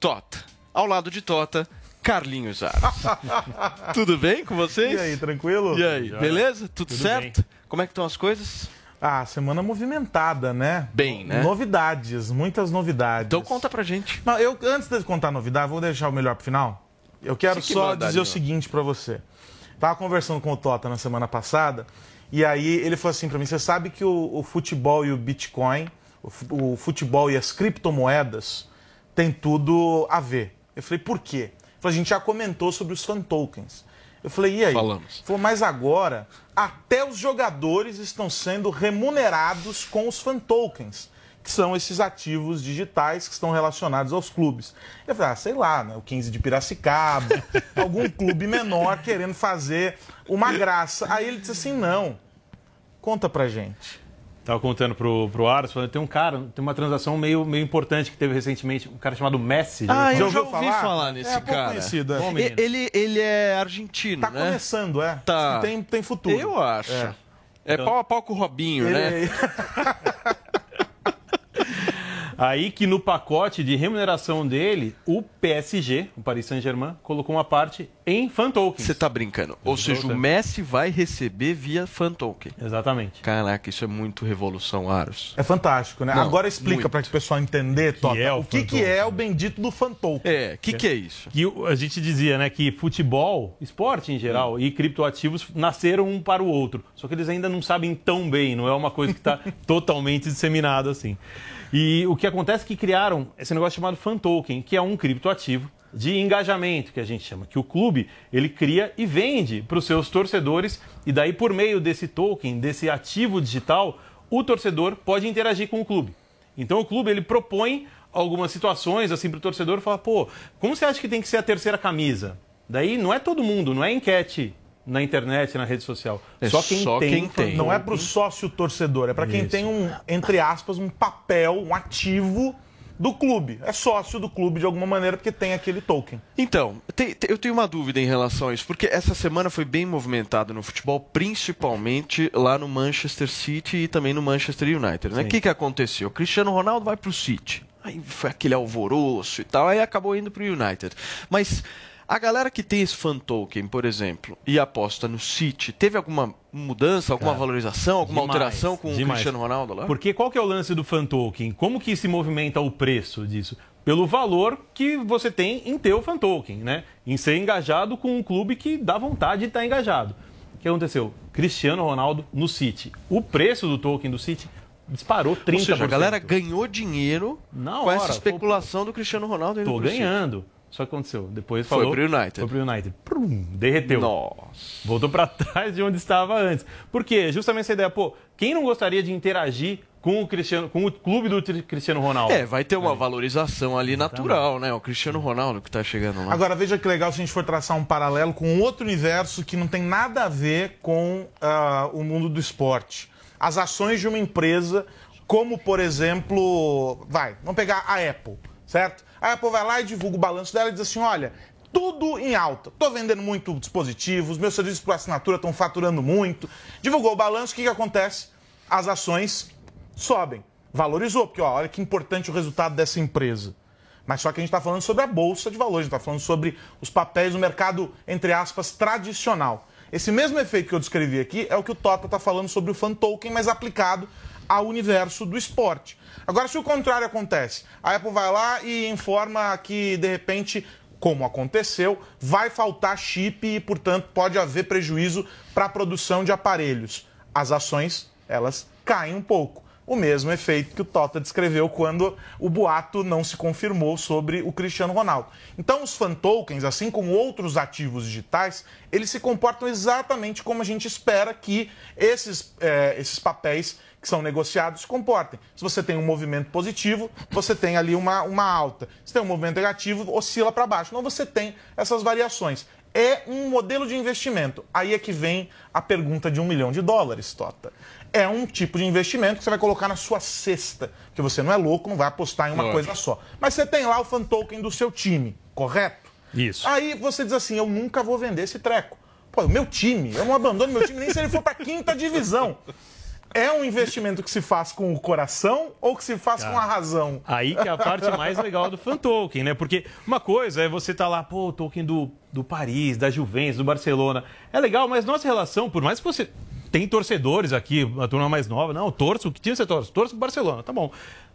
Tota. Ao lado de Tota, Carlinhos *laughs* Aros. Tudo bem com vocês? E aí, tranquilo? E aí, Joia. beleza? Tudo, Tudo certo? Como é que estão as coisas? Ah, semana movimentada, né? Bem, né? Novidades, muitas novidades. Então conta pra gente. Não, eu, antes de contar a novidade, vou deixar o melhor pro final. Eu quero Fique só dizer o seguinte pra você. Tava conversando com o Tota na semana passada, e aí ele falou assim pra mim: você sabe que o, o futebol e o Bitcoin, o, o futebol e as criptomoedas tem tudo a ver. Eu falei, por quê? Ele falou, a gente já comentou sobre os fan tokens. Eu falei, e aí? Falamos. Falou, mas agora até os jogadores estão sendo remunerados com os fan tokens, que são esses ativos digitais que estão relacionados aos clubes. Eu falei, ah, sei lá, né, o 15 de Piracicaba, *laughs* algum clube menor querendo fazer uma graça. Aí ele disse assim, não, conta pra gente. Tava contando pro, pro Aras, falando, tem um cara, tem uma transação meio, meio importante que teve recentemente, um cara chamado Messi. Ah, eu já ouvi falar, nesse É, pouco cara. conhecido, é. Bom, ele, ele é argentino, Tá né? começando, é. Tá. Tem, tem futuro. Eu acho. É. É, pau a pau com o Robinho, né? *laughs* Aí que no pacote de remuneração dele, o PSG, o Paris Saint-Germain, colocou uma parte em fan tokens. Você tá brincando. Ou seja, o Messi vai receber via fan token. Exatamente. Caraca, isso é muito revolução, Aros. É fantástico, né? Não, Agora explica para que o pessoal entender, Tota, é o o que, fan que é o bendito do Fantoken. É, o que, que é isso? Que a gente dizia, né, que futebol, esporte em geral e criptoativos nasceram um para o outro. Só que eles ainda não sabem tão bem, não é uma coisa que está *laughs* totalmente disseminada assim. E o que acontece é que criaram esse negócio chamado fan token, que é um criptoativo de engajamento, que a gente chama, que o clube ele cria e vende para os seus torcedores e daí por meio desse token, desse ativo digital, o torcedor pode interagir com o clube. Então o clube ele propõe algumas situações assim para o torcedor falar, pô, como você acha que tem que ser a terceira camisa? Daí não é todo mundo, não é enquete na internet, na rede social. É só quem só tem. quem tem. Não é pro sócio torcedor, é para quem tem um, entre aspas, um papel, um ativo do clube. É sócio do clube de alguma maneira porque tem aquele token. Então, tem- tem- eu tenho uma dúvida em relação a isso, porque essa semana foi bem movimentado no futebol, principalmente lá no Manchester City e também no Manchester United. né? O Sim. que, que aconteceu? O Cristiano Ronaldo vai pro City. Aí foi aquele alvoroço e tal, aí acabou indo pro United. Mas a galera que tem esse fan token, por exemplo, e aposta no City, teve alguma mudança, alguma Cara, valorização, alguma Demais, alteração com o demais. Cristiano Ronaldo lá? Porque qual que é o lance do fan token? Como que se movimenta o preço disso? Pelo valor que você tem em ter o fan token, né? Em ser engajado com um clube que dá vontade de estar engajado. O que aconteceu? Cristiano Ronaldo no City. O preço do token do City disparou 30%. Ou seja, a galera ganhou dinheiro Na com essa hora, especulação do Cristiano Ronaldo. Tô pro City. Só que aconteceu. Depois Foi falou. pro United. Foi pro United. Prum, derreteu. Nossa. Voltou pra *laughs* trás de onde estava antes. Por quê? Justamente essa ideia, pô, quem não gostaria de interagir com o Cristiano, com o clube do Cristiano Ronaldo? É, vai ter uma valorização ali natural, né? O Cristiano Ronaldo que tá chegando lá. Agora, veja que legal se a gente for traçar um paralelo com outro universo que não tem nada a ver com ah, o mundo do esporte. As ações de uma empresa, como, por exemplo, vai, vamos pegar a Apple, certo? A Apple vai lá e divulga o balanço dela e diz assim, olha, tudo em alta. Tô vendendo muito dispositivos, meus serviços por assinatura estão faturando muito. Divulgou o balanço, o que, que acontece? As ações sobem. Valorizou, porque ó, olha que importante o resultado dessa empresa. Mas só que a gente está falando sobre a bolsa de valores, a gente está falando sobre os papéis do mercado, entre aspas, tradicional. Esse mesmo efeito que eu descrevi aqui é o que o Tota está falando sobre o fan token, mas aplicado ao universo do esporte. Agora, se o contrário acontece, a Apple vai lá e informa que, de repente, como aconteceu, vai faltar chip e, portanto, pode haver prejuízo para a produção de aparelhos. As ações, elas caem um pouco. O mesmo efeito que o Tota descreveu quando o boato não se confirmou sobre o Cristiano Ronaldo. Então, os fan tokens, assim como outros ativos digitais, eles se comportam exatamente como a gente espera que esses, eh, esses papéis que são negociados se comportem. Se você tem um movimento positivo, você tem ali uma, uma alta. Se tem um movimento negativo, oscila para baixo. Então, você tem essas variações. É um modelo de investimento. Aí é que vem a pergunta de um milhão de dólares, Tota é um tipo de investimento que você vai colocar na sua cesta. Porque você não é louco, não vai apostar em uma Lógico. coisa só. Mas você tem lá o fan token do seu time, correto? Isso. Aí você diz assim: eu nunca vou vender esse treco. Pô, o meu time, eu não abandono meu time nem se ele for para quinta divisão. É um investimento que se faz com o coração ou que se faz com a razão? Aí que é a parte mais legal do fan token, né? Porque uma coisa é você tá lá, pô, o token do, do Paris, da Juventus, do Barcelona. É legal, mas nossa relação, por mais que você tem torcedores aqui, a turma mais nova, não, torço, que time você torce? Torço pro Barcelona, tá bom.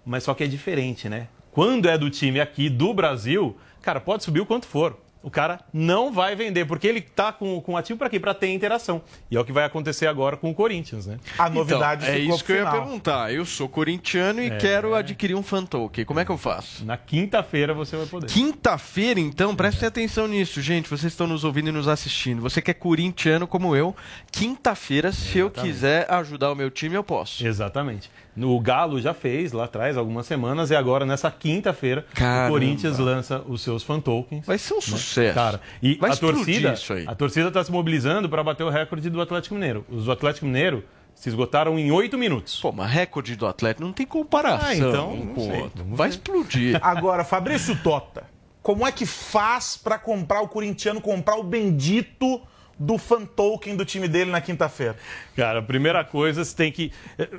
Mas só que é diferente, né? Quando é do time aqui do Brasil, cara, pode subir o quanto for. O cara não vai vender, porque ele tá com, com ativo para quê? Para ter interação. E é o que vai acontecer agora com o Corinthians, né? A Então, é isso que eu ia perguntar. Eu sou corintiano e É. quero adquirir um fan token. Como é que eu faço? Na quinta-feira você vai poder. Quinta-feira, então, prestem atenção nisso, gente. Vocês estão nos ouvindo e nos assistindo. Você que é corintiano como eu, quinta-feira, se eu Exatamente. quiser ajudar o meu time, eu posso. Exatamente. O Galo já fez lá atrás, algumas semanas, e agora, nessa quinta-feira, o. Corinthians lança os seus fan tokens. Vai ser um né? sucesso. Cara, e Vai a torcida, isso aí. a torcida está se mobilizando para bater o recorde do Atlético Mineiro. Os do Atlético Mineiro se esgotaram em oito minutos. Pô, mas recorde do Atlético não tem comparação Ah, então, um com sei. Vai explodir. *laughs* Agora, Fabrício Tota, como é que faz pra comprar o corintiano, comprar o bendito do fan token do time dele na quinta-feira? Cara, a primeira coisa, você tem que.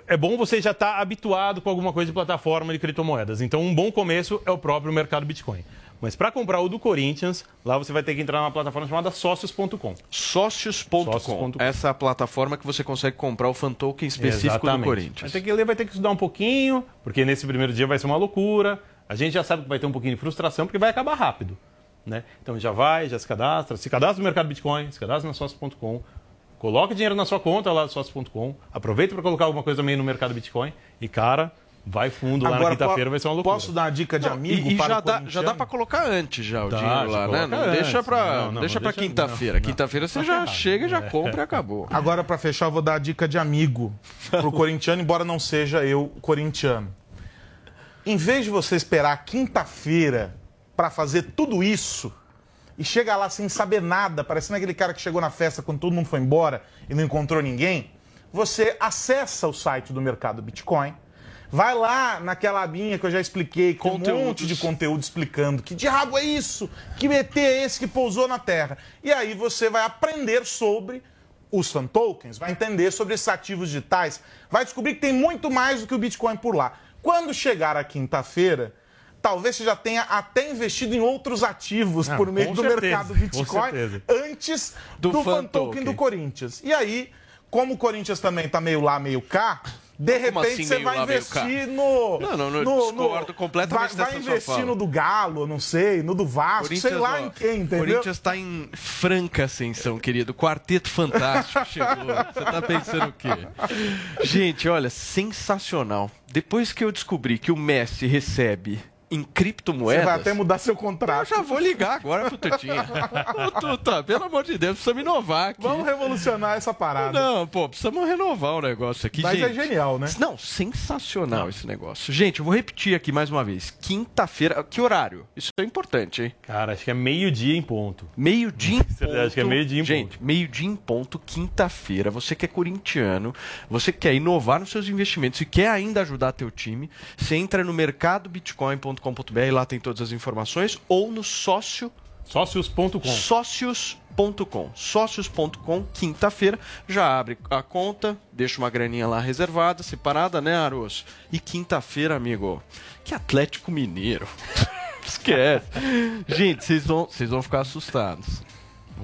é- bom você já estar habituado com alguma coisa de plataforma de criptomoedas. Então, um bom começo é o próprio mercado Bitcoin. Mas para comprar o do Corinthians, lá você vai ter que entrar numa plataforma chamada sócios.com. Sócios.com. Essa é a plataforma que você consegue comprar o fan token específico do Corinthians. Vai ter que ler, vai ter que estudar um pouquinho, porque nesse primeiro dia vai ser uma loucura. A gente já sabe que vai ter um pouquinho de frustração, porque vai acabar rápido. Né? Então já vai, já se cadastra, se cadastra no mercado Bitcoin, se cadastra na sócios.com, coloca dinheiro na sua conta lá do sócios.com, aproveita para colocar alguma coisa também no mercado Bitcoin e, cara, vai fundo lá na Agora, quinta-feira, vai ser uma loucura. Posso dar uma dica de Não, amigo e, e para já, o dá, já dá pra colocar antes já o Dá, dinheiro lá, né? Não deixa antes. não, deixa deixa- quinta-feira. Quinta-feira você Tá já ferrado. *laughs* chega, já É. compra e acabou. Agora, pra fechar, eu vou dar a dica de amigo pro *laughs* corintiano, embora não seja eu corintiano. Em vez de você esperar quinta-feira pra fazer tudo isso e chega lá sem saber nada, parecendo aquele cara que chegou na festa quando todo mundo foi embora e não encontrou ninguém, você acessa o site do mercado Bitcoin, vai lá naquela abinha que eu já expliquei, com um monte de conteúdo explicando que diabo é isso, que ET é esse que pousou na Terra. E aí você vai aprender sobre os fan tokens, vai entender sobre esses ativos digitais, vai descobrir que tem muito mais do que o Bitcoin por lá. Quando chegar a quinta-feira, talvez você já tenha até investido em outros ativos Ah, por meio do certeza, mercado Bitcoin antes do, Do fan token token. do Corinthians. E aí, como o Corinthians também tá meio lá, meio cá, de Como repente assim, você vai lá, investir no. Não, não, não, no, discordo completamente Vai, vai investir no do Galo, não sei, no do Vasco, sei lá ó, em quem, entendeu? Corinthians tá em franca ascensão, querido. Quarteto Fantástico *laughs* chegou. Você tá pensando o quê? Gente, olha, sensacional. Depois que eu descobri que o Messi recebe em criptomoedas... Você vai até mudar seu contrato. Eu já vou ligar agora pro Tutinha. *laughs* Ô, Tuta, pelo amor de Deus, precisamos inovar aqui. Vamos revolucionar essa parada. Não, pô, precisamos renovar o negócio aqui, Mas gente. é genial, né? Não, sensacional esse negócio. Gente, eu vou repetir aqui mais uma vez. Quinta-feira, que horário? Isso é importante, hein? Cara, acho que é meio-dia em ponto. Meio-dia em *laughs* ponto. Acho que é meio-dia em Gente, meio-dia em ponto, quinta-feira. Você que é corintiano, você que quer inovar nos seus investimentos e quer ainda ajudar teu time, você entra no lá tem todas as informações, ou no sócio Sócios.com. Sócios.com. Sócios.com, quinta-feira, já abre a conta, deixa uma graninha lá reservada, separada, né, Aros? E quinta-feira, amigo, que Atlético Mineiro. *laughs* Esquece. Gente, vocês vão, vocês vão ficar assustados.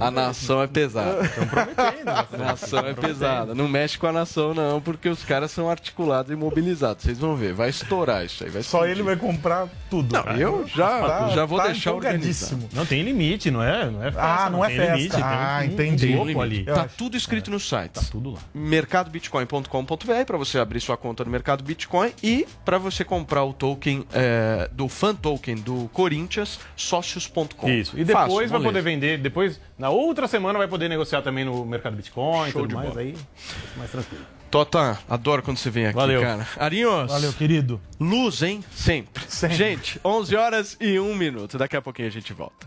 A nação é pesada. *laughs* A nação é pesada. Não mexe com a nação, não, porque os caras são articulados e mobilizados. Vocês vão ver, vai estourar isso aí. Vai Só ele vai comprar tudo. Não, eu já, Tá- já vou tá deixar organizado. Não tem limite, não é? Não é festa, Ah, não é tem festa. limite, tem um- Ah, um- entendi. Um Tem limite. ali. Tá tudo escrito no site. Tá tudo lá. mercadobitcoin.com.br para você abrir sua conta no Mercado Bitcoin e para você comprar o token é, do fan token do Corinthians, sócios.com. Isso. E Fácil, depois vai moleza. poder vender. Depois, na outra semana, vai poder negociar também no mercado Bitcoin e Show tudo de mais. bola. Aí, mais tranquilo. Tota, adoro quando você vem aqui, Valeu. cara. Arinhos. Valeu, querido. Luz, hein? Sempre. Gente, 11 horas e 1 minuto. Daqui a pouquinho a gente volta.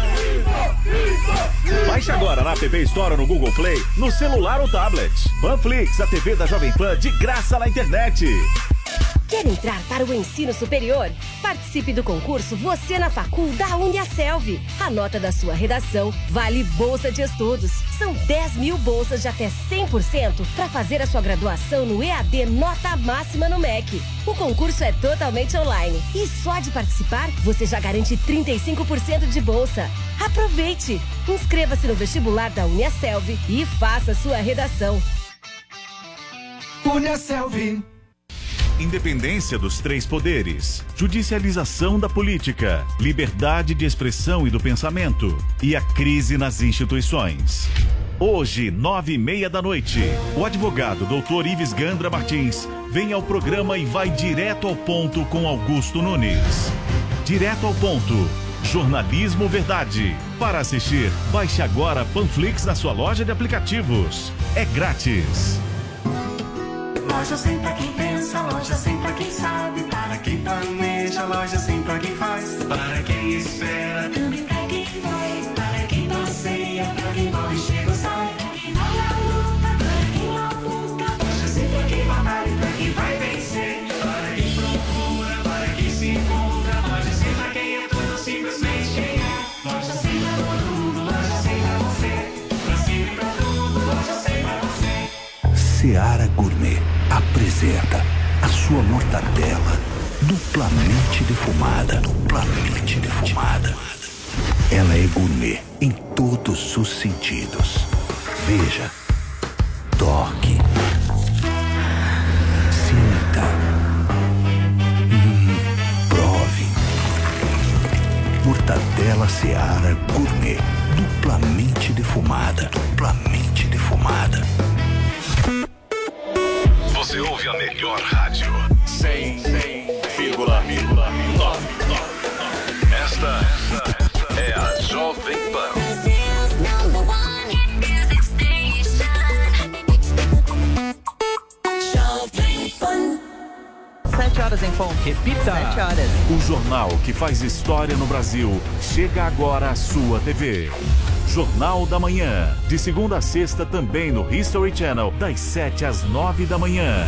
Baixe agora na TV Store no Google Play, no celular ou tablet. Panflix, a TV da Jovem Pan de graça na internet. Quer entrar para o ensino superior? Participe do concurso Você na Facul da Uniaselv. A nota da sua redação vale bolsa de estudos. São 10 mil bolsas de até 100% para fazer a sua graduação no EAD Nota Máxima no MEC. O concurso é totalmente online e só de participar você já garante 35% de bolsa. Aproveite! Inscreva-se no vestibular da Uniaselv e faça sua redação. Uniaselv. Independência dos três poderes, judicialização da política, liberdade de expressão e do pensamento e a crise nas instituições. Hoje, nove e meia da noite, o advogado Dr. Ives Gandra Martins vem ao programa e vai direto ao ponto com Augusto Nunes. Direto ao ponto, Jornalismo Verdade. Para assistir, baixe agora Panflix na sua loja de aplicativos. É grátis. Loja sem pra quem pensa, loja sem pra quem sabe, para quem planeja, loja sem pra quem faz, para quem espera, também pra quem vai, para quem passeia, pra quem morre, chega ou sai, pra quem vai na luta, para quem labuta, loja sem pra quem batalha e pra quem vai vencer, para quem procura, para quem se encontra, loja sem pra quem é tudo simplesmente quem é, loja sem pra todo mundo, loja sem pra você, pra sempre pra tudo, loja sem pra você. Seara Gourmet apresenta a sua mortadela duplamente defumada. Duplamente defumada. Ela é gourmet em todos os sentidos. Veja, toque, sinta, Hum, prove. Mortadela Seara Gourmet duplamente defumada. Duplamente defumada. Ouve a melhor rádio. 100,9. Esta, esta é a Jovem Pan. Sete horas em ponto. Repita. Sete horas. O jornal que faz história no Brasil chega agora à sua TV. Jornal da Manhã. De segunda a sexta também no History Channel, das 7 às 9 da manhã.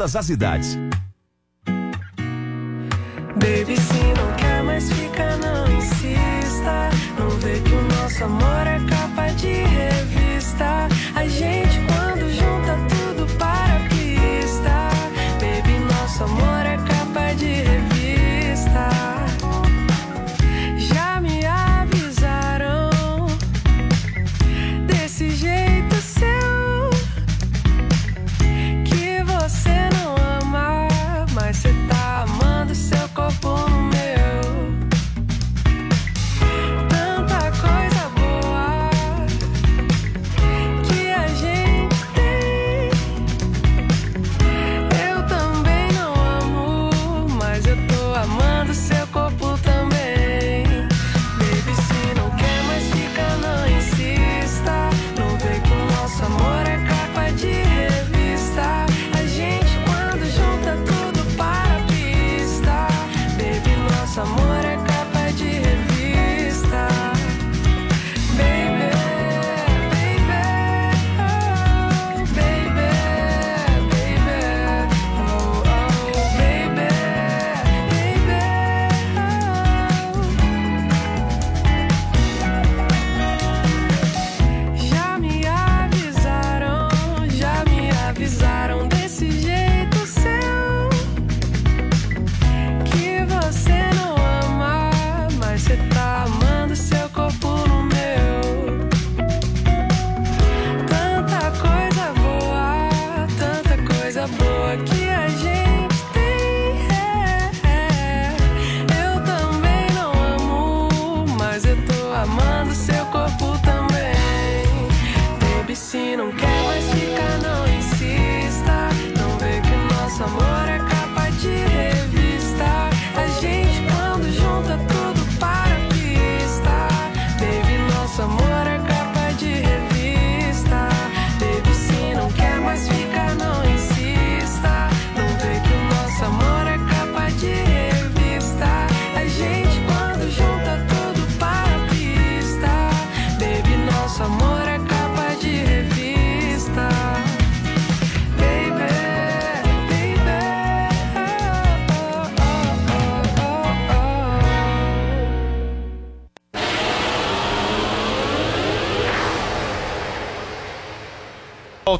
todas as idades. Baby, se não quer mais fica, não insista. Não vê que o nosso amor é capa de revista. A gente, quando junta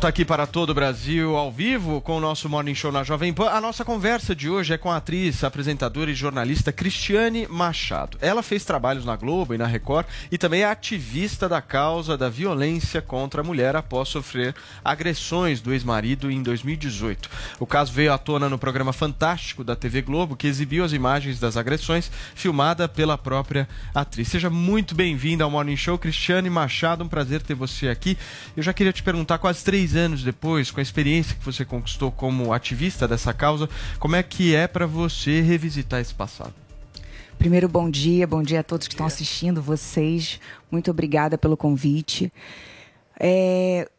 Volta aqui para todo o Brasil ao vivo com o nosso Morning Show na Jovem Pan. A nossa conversa de hoje é com a atriz, apresentadora e jornalista Cristiane Machado. Ela fez trabalhos na Globo e na Record e também é ativista da causa da violência contra a mulher após sofrer agressões do ex-marido em 2018. O caso veio à tona no programa Fantástico da TV Globo, que exibiu as imagens das agressões filmada pela própria atriz. Seja muito bem-vinda ao Morning Show, Cristiane Machado. Um prazer ter você aqui. Eu já queria te perguntar, quase três anos depois, com a experiência que você conquistou como ativista dessa causa, como é que é para você revisitar esse passado? Primeiro, bom dia, bom dia a todos que estão assistindo, vocês. Muito obrigada pelo convite. É,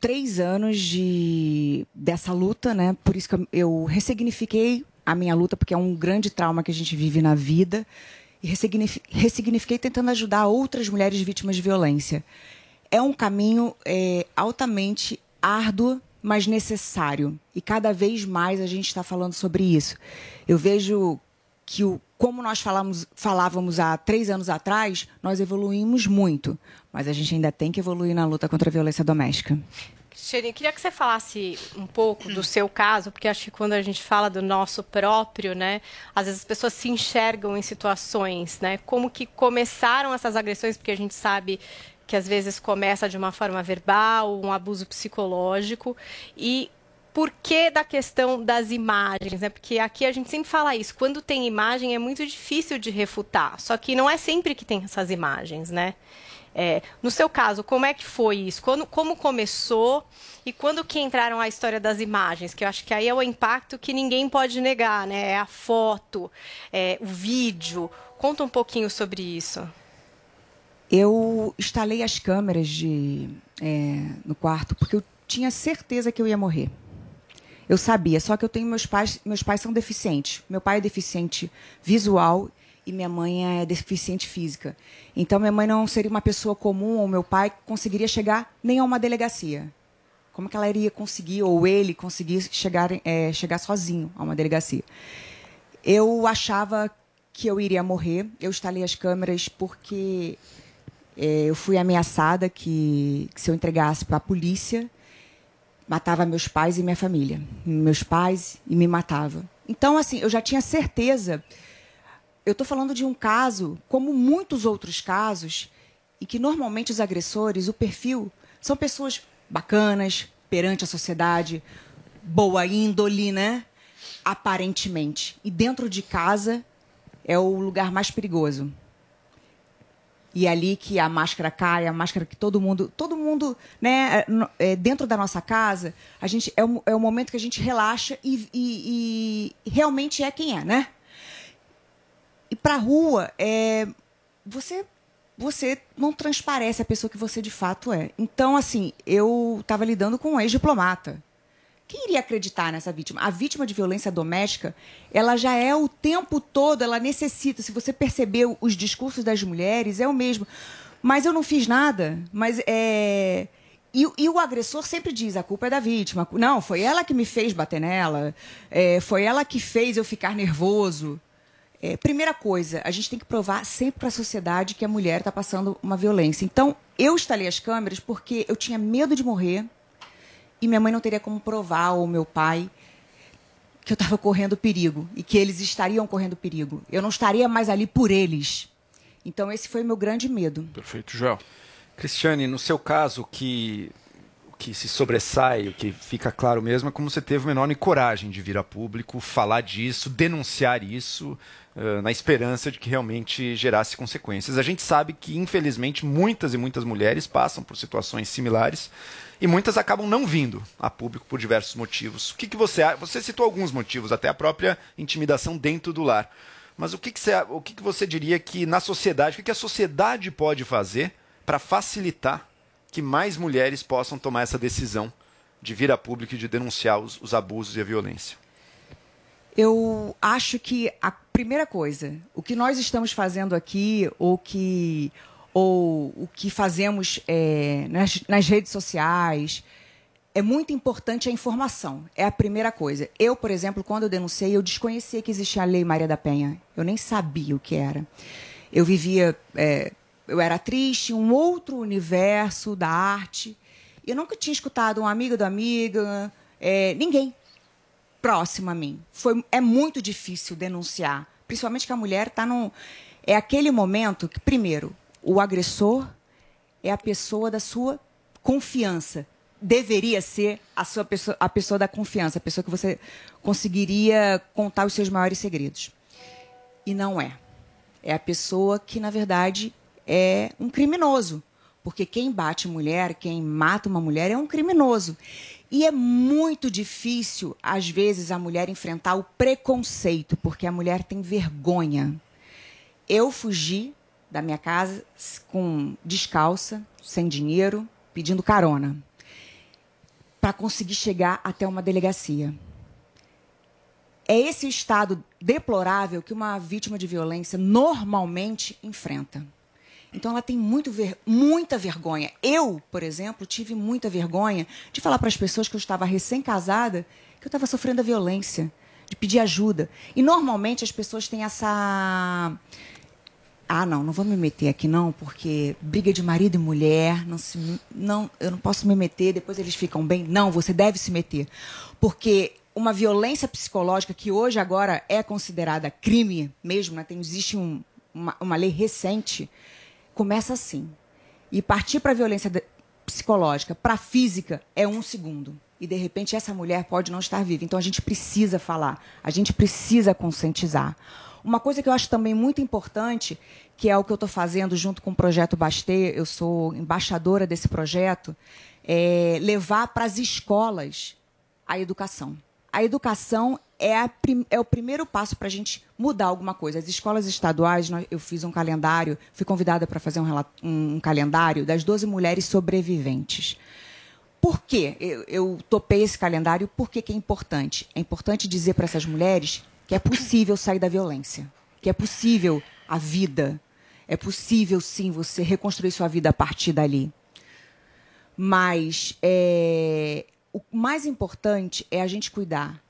três anos de dessa luta, né? Por isso que eu- eu ressignifiquei a minha luta, porque é um grande trauma que a gente vive na vida. E ressignifi- ressignifiquei tentando ajudar outras mulheres vítimas de violência. É um caminho é, altamente árduo, mas necessário. E cada vez mais a gente está falando sobre isso. Eu vejo que o, como nós falamos, falávamos há três anos atrás, nós evoluímos muito, mas a gente ainda tem que evoluir na luta contra a violência doméstica. Cristiane, queria que você falasse um pouco do seu caso, porque acho que quando a gente fala do nosso próprio, né, às vezes as pessoas se enxergam em situações, né, como que começaram essas agressões, porque a gente sabe que às vezes começa de uma forma verbal, um abuso psicológico, e por que da questão das imagens, né? Porque aqui a gente sempre fala isso, quando tem imagem é muito difícil de refutar, só que não é sempre que tem essas imagens, né? É, no seu caso, como é que foi isso? Quando, como começou e quando que entraram a história das imagens? Que eu acho que aí é o impacto que ninguém pode negar, né? É a foto, é o vídeo. Conta um pouquinho sobre isso. Eu instalei as câmeras de, é, no quarto porque eu tinha certeza que eu ia morrer. Eu sabia, só que eu tenho meus pais, meus pais são deficientes. Meu pai é deficiente visual e minha mãe é deficiente física. Então minha mãe não seria uma pessoa comum ou meu pai conseguiria chegar nem a uma delegacia. Como que ela iria conseguir ou ele conseguir chegar, é, chegar sozinho a uma delegacia? Eu achava que eu iria morrer. Eu instalei as câmeras porque eu fui ameaçada que, que se eu entregasse para a polícia, matava meus pais e minha família. Meus pais e me matava. Então, assim, eu já tinha certeza. Eu estou falando de um caso, como muitos outros casos, e que normalmente os agressores, o perfil, são pessoas bacanas, perante a sociedade, boa índole, né? Aparentemente. E dentro de casa é o lugar mais perigoso. E é ali que a máscara cai, a máscara que todo mundo, todo mundo, né, é, é, dentro da nossa casa, a gente é o, é o momento que a gente relaxa e, e- e realmente é quem é, né? E pra rua, é, você você não transparece a pessoa que você de fato é. Então, assim, eu estava lidando com um ex-diplomata. Quem iria acreditar nessa vítima? A vítima de violência doméstica, ela já é o tempo todo, ela necessita. Se você percebeu os discursos das mulheres, é o mesmo. Mas eu não fiz nada. Mas é. E, o- e o agressor sempre diz: a culpa é da vítima. Não, foi ela que me fez bater nela. É, foi ela que fez eu ficar nervoso. É, primeira coisa, a gente tem que provar sempre para a sociedade que a mulher está passando uma violência. Então, eu instalei as câmeras porque eu tinha medo de morrer e minha mãe não teria como provar, ou meu pai, que eu estava correndo perigo e que eles estariam correndo perigo. Eu não estaria mais ali por eles. Então, esse foi meu grande medo. Perfeito, Joel. Cristiane, no seu caso, o que, que se sobressai, o que fica claro mesmo, é como você teve uma enorme coragem de vir a público, falar disso, denunciar isso, eh, na esperança de que realmente gerasse consequências. A gente sabe que, infelizmente, muitas e muitas mulheres passam por situações similares e muitas acabam não vindo a público por diversos motivos. O que, que você? Você citou alguns motivos, até a própria intimidação dentro do lar. Mas o que, que, você, o que, que você diria que na sociedade, o que, que a sociedade pode fazer para facilitar que mais mulheres possam tomar essa decisão de vir a público e de denunciar os, os abusos e a violência? Eu acho que a primeira coisa, o que nós estamos fazendo aqui, ou que ou o que fazemos é, nas, nas redes sociais, é muito importante a informação. É a primeira coisa. Eu, por exemplo, quando eu denunciei, eu desconhecia que existia a Lei Maria da Penha. Eu nem sabia o que era. Eu vivia, é, eu era tinha um outro universo da arte Eu nunca tinha escutado um amigo da amiga, é, ninguém próximo a mim. Foi, é muito difícil denunciar, principalmente que a mulher está num. É aquele momento que, primeiro, o agressor é a pessoa da sua confiança. Deveria ser a sua pessoa, a pessoa da confiança, a pessoa que você conseguiria contar os seus maiores segredos. E não é. É a pessoa que, na verdade, é um criminoso. Porque quem bate mulher, quem mata uma mulher, é um criminoso. E é muito difícil, às vezes, a mulher enfrentar o preconceito, porque a mulher tem vergonha. Eu fugi da minha casa com descalça, sem dinheiro, pedindo carona, para conseguir chegar até uma delegacia. É esse o estado deplorável que uma vítima de violência normalmente enfrenta. Então ela tem muito ver, muita vergonha. Eu, por exemplo, tive muita vergonha de falar para as pessoas que eu estava recém-casada que eu estava sofrendo a violência, de pedir ajuda. E normalmente as pessoas têm essa ah, não, não vou me meter aqui não, porque briga de marido e mulher, não se, não, eu não posso me meter, depois eles ficam bem. Não, você deve se meter. Porque uma violência psicológica que hoje agora é considerada crime mesmo, né? Tem, existe um, uma, uma lei recente começa assim. E partir para a violência psicológica, para a física, é um segundo. E, de repente, essa mulher pode não estar viva. Então, a gente precisa falar, a gente precisa conscientizar. Uma coisa que eu acho também muito importante, que é o que eu estou fazendo junto com o Projeto Bastê, eu sou embaixadora desse projeto, é levar para as escolas a educação. A educação é, a, é o primeiro passo para a gente mudar alguma coisa. As escolas estaduais, eu fiz um calendário, fui convidada para fazer um, um, calendário das 12 mulheres sobreviventes. Por quê? Eu, eu topei esse calendário porque que é importante. É importante dizer para essas mulheres que é possível sair da violência, que é possível a vida, é possível sim você reconstruir sua vida a partir dali. Mas é, o mais importante é a gente cuidar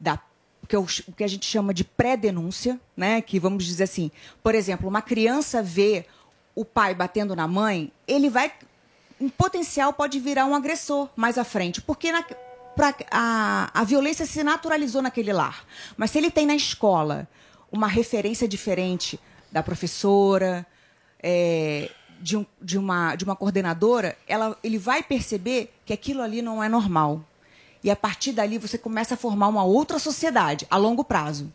da que o que a gente chama de pré-denúncia, né? Que vamos dizer assim, por exemplo, uma criança vê o pai batendo na mãe, ele vai, em potencial, pode virar um agressor mais à frente, porque na, pra, a, a violência se naturalizou naquele lar. Mas se ele tem na escola uma referência diferente da professora, é, de, um, de, uma, de uma coordenadora, ela, ele vai perceber que aquilo ali não é normal. E a partir dali você começa a formar uma outra sociedade a longo prazo.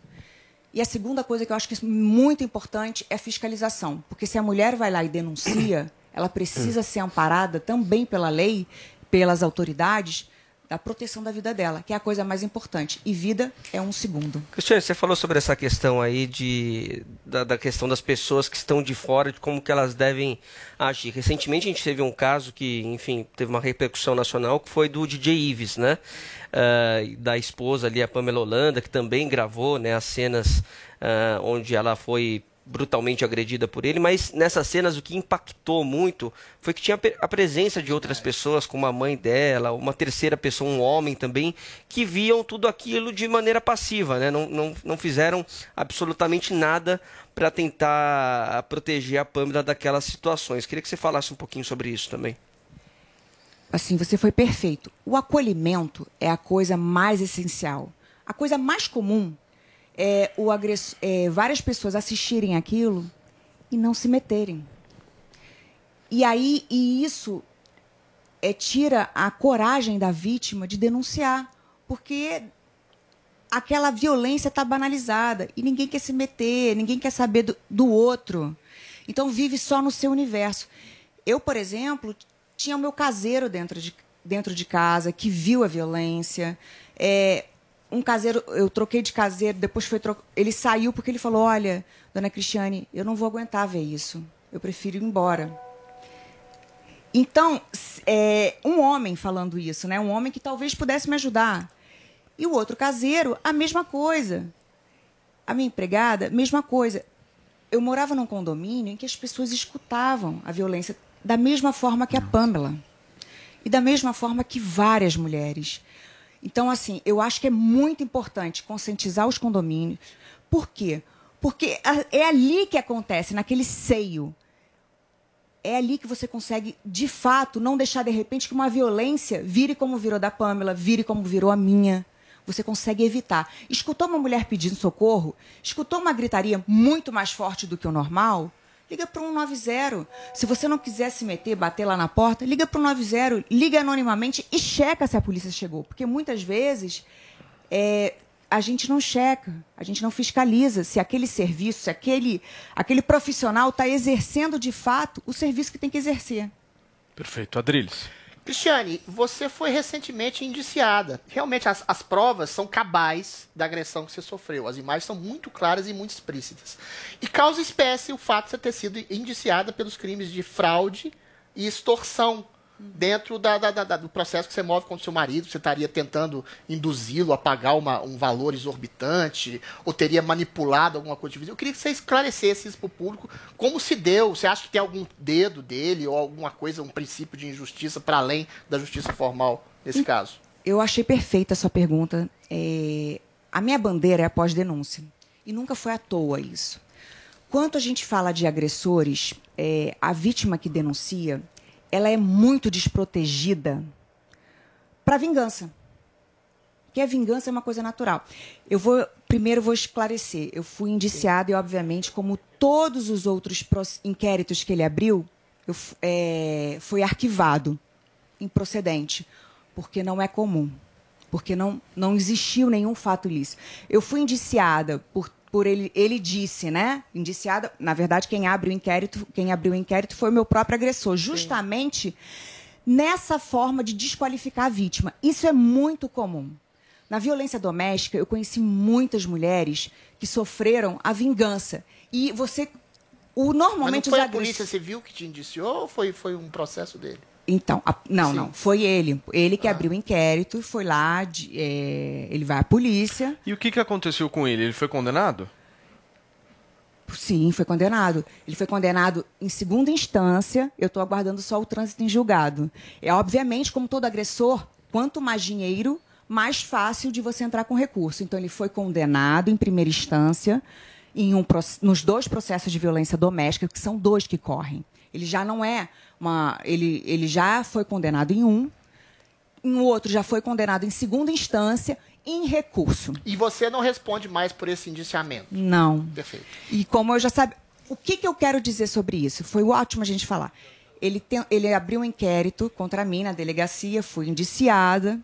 E a segunda coisa que eu acho que é muito importante é a fiscalização. Porque se a mulher vai lá e denuncia, ela precisa ser amparada também pela lei, pelas autoridades, da proteção da vida dela, que é a coisa mais importante. E vida é um segundo. Cristiane, você falou sobre essa questão aí de, da, da, questão das pessoas que estão de fora, de como que elas devem agir. Recentemente a gente teve um caso que, enfim, teve uma repercussão nacional, que foi do DJ Ives, né? Uh, da esposa ali, a Pamela Holanda, que também gravou né, as cenas uh, onde ela foi brutalmente agredida por ele, mas nessas cenas o que impactou muito foi que tinha a presença de outras pessoas, como a mãe dela, uma terceira pessoa, um homem também, que viam tudo aquilo de maneira passiva, né? não, não, não fizeram absolutamente nada para tentar proteger a Pâmela daquelas situações. Queria que você falasse um pouquinho sobre isso também. Assim, você foi perfeito. O acolhimento é a coisa mais essencial. A coisa mais comum é, o é, várias pessoas assistirem aquilo e não se meterem. E aí, e isso é, tira a coragem da vítima de denunciar, porque aquela violência está banalizada e ninguém quer se meter, ninguém quer saber do, do outro. Então vive só no seu universo. Eu, por exemplo, tinha o meu caseiro dentro de, dentro de casa que viu a violência. É, um caseiro, eu troquei de caseiro, depois foi tro... ele saiu porque ele falou: "Olha, dona Cristiane, eu não vou aguentar ver isso. Eu prefiro ir embora". Então, é, um homem falando isso, né? Um homem que talvez pudesse me ajudar. E o outro caseiro, a mesma coisa. A minha empregada, mesma coisa. Eu morava num condomínio em que as pessoas escutavam a violência da mesma forma que a Pamela. E da mesma forma que várias mulheres. Então, assim, eu acho que é muito importante conscientizar os condomínios. Por quê? Porque é ali que acontece, naquele seio. é ali que você consegue, de fato, não deixar de repente que uma violência vire como virou da Pamela, vire como virou a minha. Você consegue evitar. Escutou uma mulher pedindo socorro? Escutou uma gritaria muito mais forte do que o normal? Liga para o 190. Se você não quiser se meter, bater lá na porta, liga para o 190, liga anonimamente e checa se a polícia chegou. Porque muitas vezes é, a gente não checa, a gente não fiscaliza se aquele serviço, se aquele, aquele profissional está exercendo de fato o serviço que tem que exercer. Perfeito. Adriles. Cristiane, você foi recentemente indiciada. Realmente, as, as provas são cabais da agressão que você sofreu. As imagens são muito claras e muito explícitas. E causa espécie o fato de você ter sido indiciada pelos crimes de fraude e extorsão dentro da, da- da- do processo que você move contra o seu marido. Você estaria tentando induzi-lo a pagar uma- um valor exorbitante ou teria manipulado alguma coisa de vida. Eu queria que você esclarecesse isso para o público. Como se deu? Você acha que tem algum dedo dele ou alguma coisa, um princípio de injustiça para além da justiça formal nesse caso? Eu achei perfeita a sua pergunta. É, a minha bandeira é a pós-denúncia. E nunca foi à toa isso. Quando a gente fala de agressores, é, a vítima que denuncia, ela é muito desprotegida para vingança. Porque a vingança é uma coisa natural. Eu vou primeiro vou esclarecer. Eu fui indiciada e, obviamente, como todos os outros inquéritos que ele abriu, eu, é, foi arquivado, improcedente, porque não é comum, porque não, não existiu nenhum fato ilícito. Eu fui indiciada por, por ele, ele disse, né? Indiciada, na verdade, quem abre o inquérito, quem abriu o inquérito foi o meu próprio agressor, justamente nessa forma de desqualificar a vítima. Isso é muito comum. Na violência doméstica, eu conheci muitas mulheres que sofreram a vingança. E você. O, Mas normalmente não foi os a Polícia. Civil que te indiciou ou foi, foi um processo dele? Então, a- não, Sim. não. Foi ele. Ele que abriu o inquérito, foi lá, de- é, ele vai à polícia. E o que, que aconteceu com ele? Ele foi condenado? Sim, foi condenado. Ele foi condenado em segunda instância. Eu estou aguardando só o trânsito em julgado. É obviamente, como todo agressor, quanto mais dinheiro, mais fácil de você entrar com recurso. Então, ele foi condenado em primeira instância em um, nos dois processos de violência doméstica, que são dois que correm. Ele já não é uma. Ele, ele já foi condenado em um, em outro já foi condenado em segunda instância em recurso. E você não responde mais por esse indiciamento? Não. Perfeito. E como eu já sabia. O que, que eu quero dizer sobre isso? Foi ótimo a gente falar. Ele, tem- ele abriu um inquérito contra mim na delegacia, fui indiciada.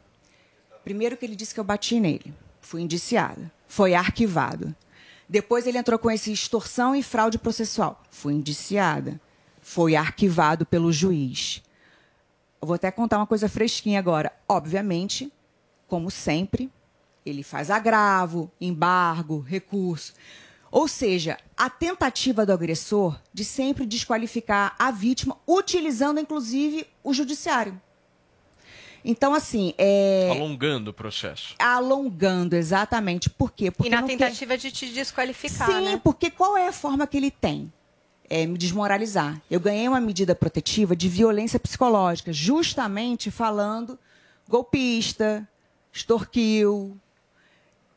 Primeiro que ele disse que eu bati nele. Fui indiciada. Foi arquivado. Depois ele entrou com esse extorsão e fraude processual. Fui indiciada. Foi arquivado pelo juiz. Eu vou até contar uma coisa fresquinha agora. Obviamente, como sempre, ele faz agravo, embargo, recurso. Ou seja, a tentativa do agressor de sempre desqualificar a vítima, utilizando inclusive o judiciário. Então, assim, é. Alongando o processo. Alongando, exatamente. Por quê? Porque E na tentativa de te desqualificar, Sim, né? porque qual é a forma que ele tem? É me desmoralizar. Eu ganhei uma medida protetiva de violência psicológica, justamente falando golpista, extorquiu.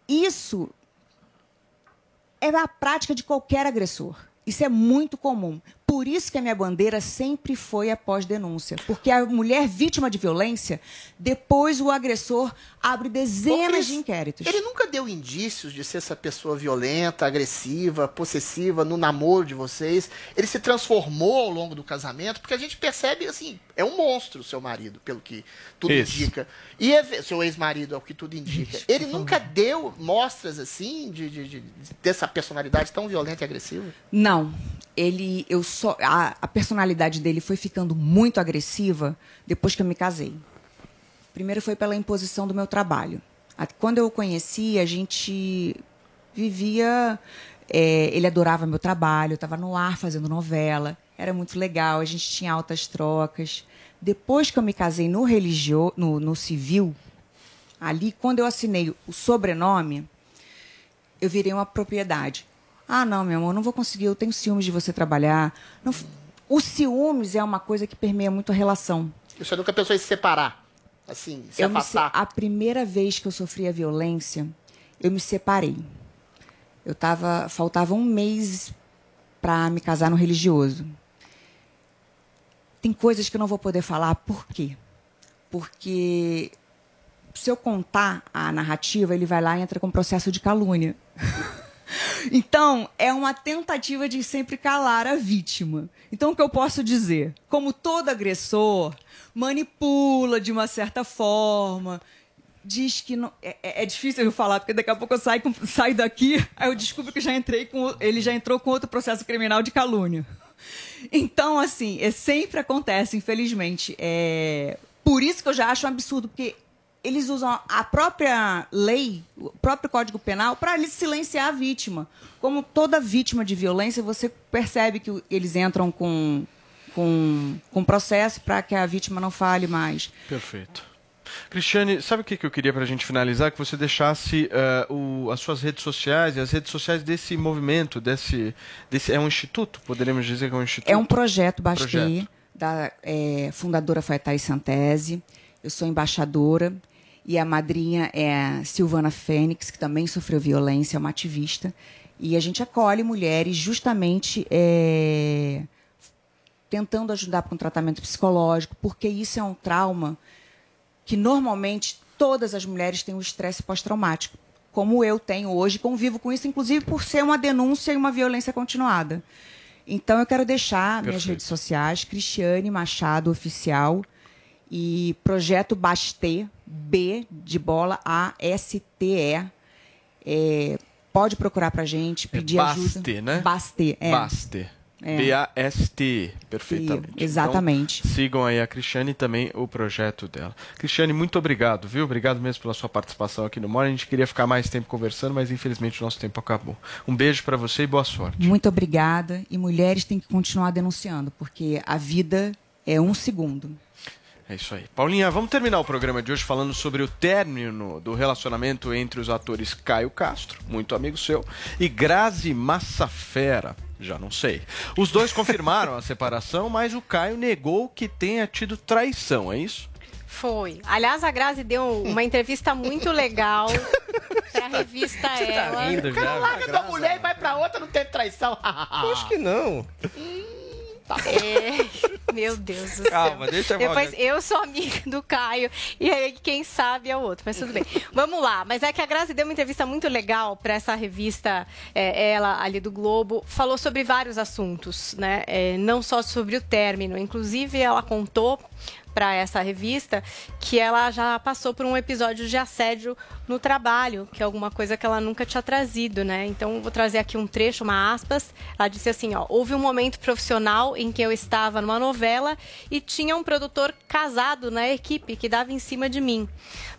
Isso é a prática de qualquer agressor. Isso é muito comum. Por isso que a minha bandeira sempre foi a pós-denúncia. Porque a mulher vítima de violência, depois o agressor abre dezenas Cris, de inquéritos. Ele nunca deu indícios de ser essa pessoa violenta, agressiva, possessiva no namoro de vocês. Ele se transformou ao longo do casamento, porque a gente percebe assim, é um monstro o seu marido, pelo que tudo Esse. indica. E é- seu ex-marido, é o que tudo indica. Ele nunca deu mostras assim de, de- de- dessa personalidade tão violenta e agressiva? Não. Ele, eu só, a, a personalidade dele foi ficando muito agressiva depois que eu me casei. Primeiro foi pela imposição do meu trabalho. Quando eu o conheci, a gente vivia. é, ele adorava meu trabalho, estava no ar fazendo novela, era muito legal, a gente tinha altas trocas. Depois que eu me casei no religio, no, no civil, ali, quando eu assinei o sobrenome, eu virei uma propriedade. Ah, não, meu amor, não vou conseguir, eu tenho ciúmes de você trabalhar. Não o ciúmes é uma coisa que permeia muito a relação. Você nunca pensou em se separar? Assim, se Eu me afastar? a primeira vez que eu sofri a violência, eu me separei. Eu tava, faltava um mês para me casar no religioso. tem coisas que eu não vou poder falar. Por quê? Porque se eu contar a narrativa, ele vai lá e entra com processo de calúnia. *laughs* Então, é uma tentativa de sempre calar a vítima. Então, o que eu posso dizer? Como todo agressor manipula de uma certa forma, diz que não. É, é- é difícil eu falar, porque daqui a pouco eu saio, saio daqui, *laughs* aí eu descubro que já entrei com. Ele já entrou com outro processo criminal de calúnia. Então, assim, é, sempre acontece, infelizmente. É, por isso que eu já acho um absurdo, porque eles usam a própria lei, o próprio Código Penal, para silenciar a vítima. Como toda vítima de violência, você percebe que eles entram com, com, com processo para que a vítima não fale mais. Perfeito. Cristiane, sabe o que que eu queria para a gente finalizar? Que você deixasse eh, o- as suas redes sociais e as redes sociais desse movimento, desse, desse. É um instituto? Poderíamos dizer que é um instituto? É um projeto Bastei, Projeto. da é, fundadora Thais Santese. Eu sou embaixadora e a madrinha é a Silvana Fênix, que também sofreu violência, é uma ativista. E a gente acolhe mulheres justamente é, tentando ajudar com tratamento psicológico, porque isso é um trauma que normalmente todas as mulheres têm o estresse pós-traumático, como eu tenho hoje, convivo com isso, inclusive por ser uma denúncia e uma violência continuada. Então eu quero deixar minhas Perfeito. redes sociais, Cristiane Machado Oficial e Projeto Bastê, B de bola, A-S-T-E. É, pode procurar pra gente, pedir Baste, ajuda. né? Bastê, é. Baste. É. B-A-S-T, perfeitamente. Sim, exatamente. Então, sigam aí a Cristiane e também o projeto dela. Cristiane, muito obrigado, viu? Obrigado mesmo pela sua participação aqui no Mora. A gente queria ficar mais tempo conversando, mas infelizmente o nosso tempo acabou. Um beijo para você e boa sorte. Muito obrigada. E mulheres têm que continuar denunciando, porque a vida é um segundo. É isso aí. Paulinha, vamos terminar o programa de hoje falando sobre o término do relacionamento entre os atores Caio Castro, muito amigo seu, e Grazi Massafera. Já não sei. Os dois *laughs* confirmaram a separação, mas o Caio negou que tenha tido traição, é isso? Foi. Aliás, a Grazi deu uma entrevista muito legal *laughs* pra revista Ela. rindo O cara larga da mulher e vai pra outra, não teve traição. Acho que não. É, meu Deus do Calma, céu. deixa eu Depois, eu sou amiga do Caio, e aí quem sabe é o outro, mas tudo bem. Vamos lá, mas é que a Grazi deu uma entrevista muito legal para essa revista, é, ela ali do Globo, falou sobre vários assuntos, né? É, não só sobre o término, inclusive ela contou para essa revista que ela já passou por um episódio de assédio no trabalho, que é alguma coisa que ela nunca tinha trazido, né? Então vou trazer aqui um trecho, uma aspas. Ela disse assim, ó: "Houve um momento profissional em que eu estava numa novela e tinha um produtor casado na equipe que dava em cima de mim.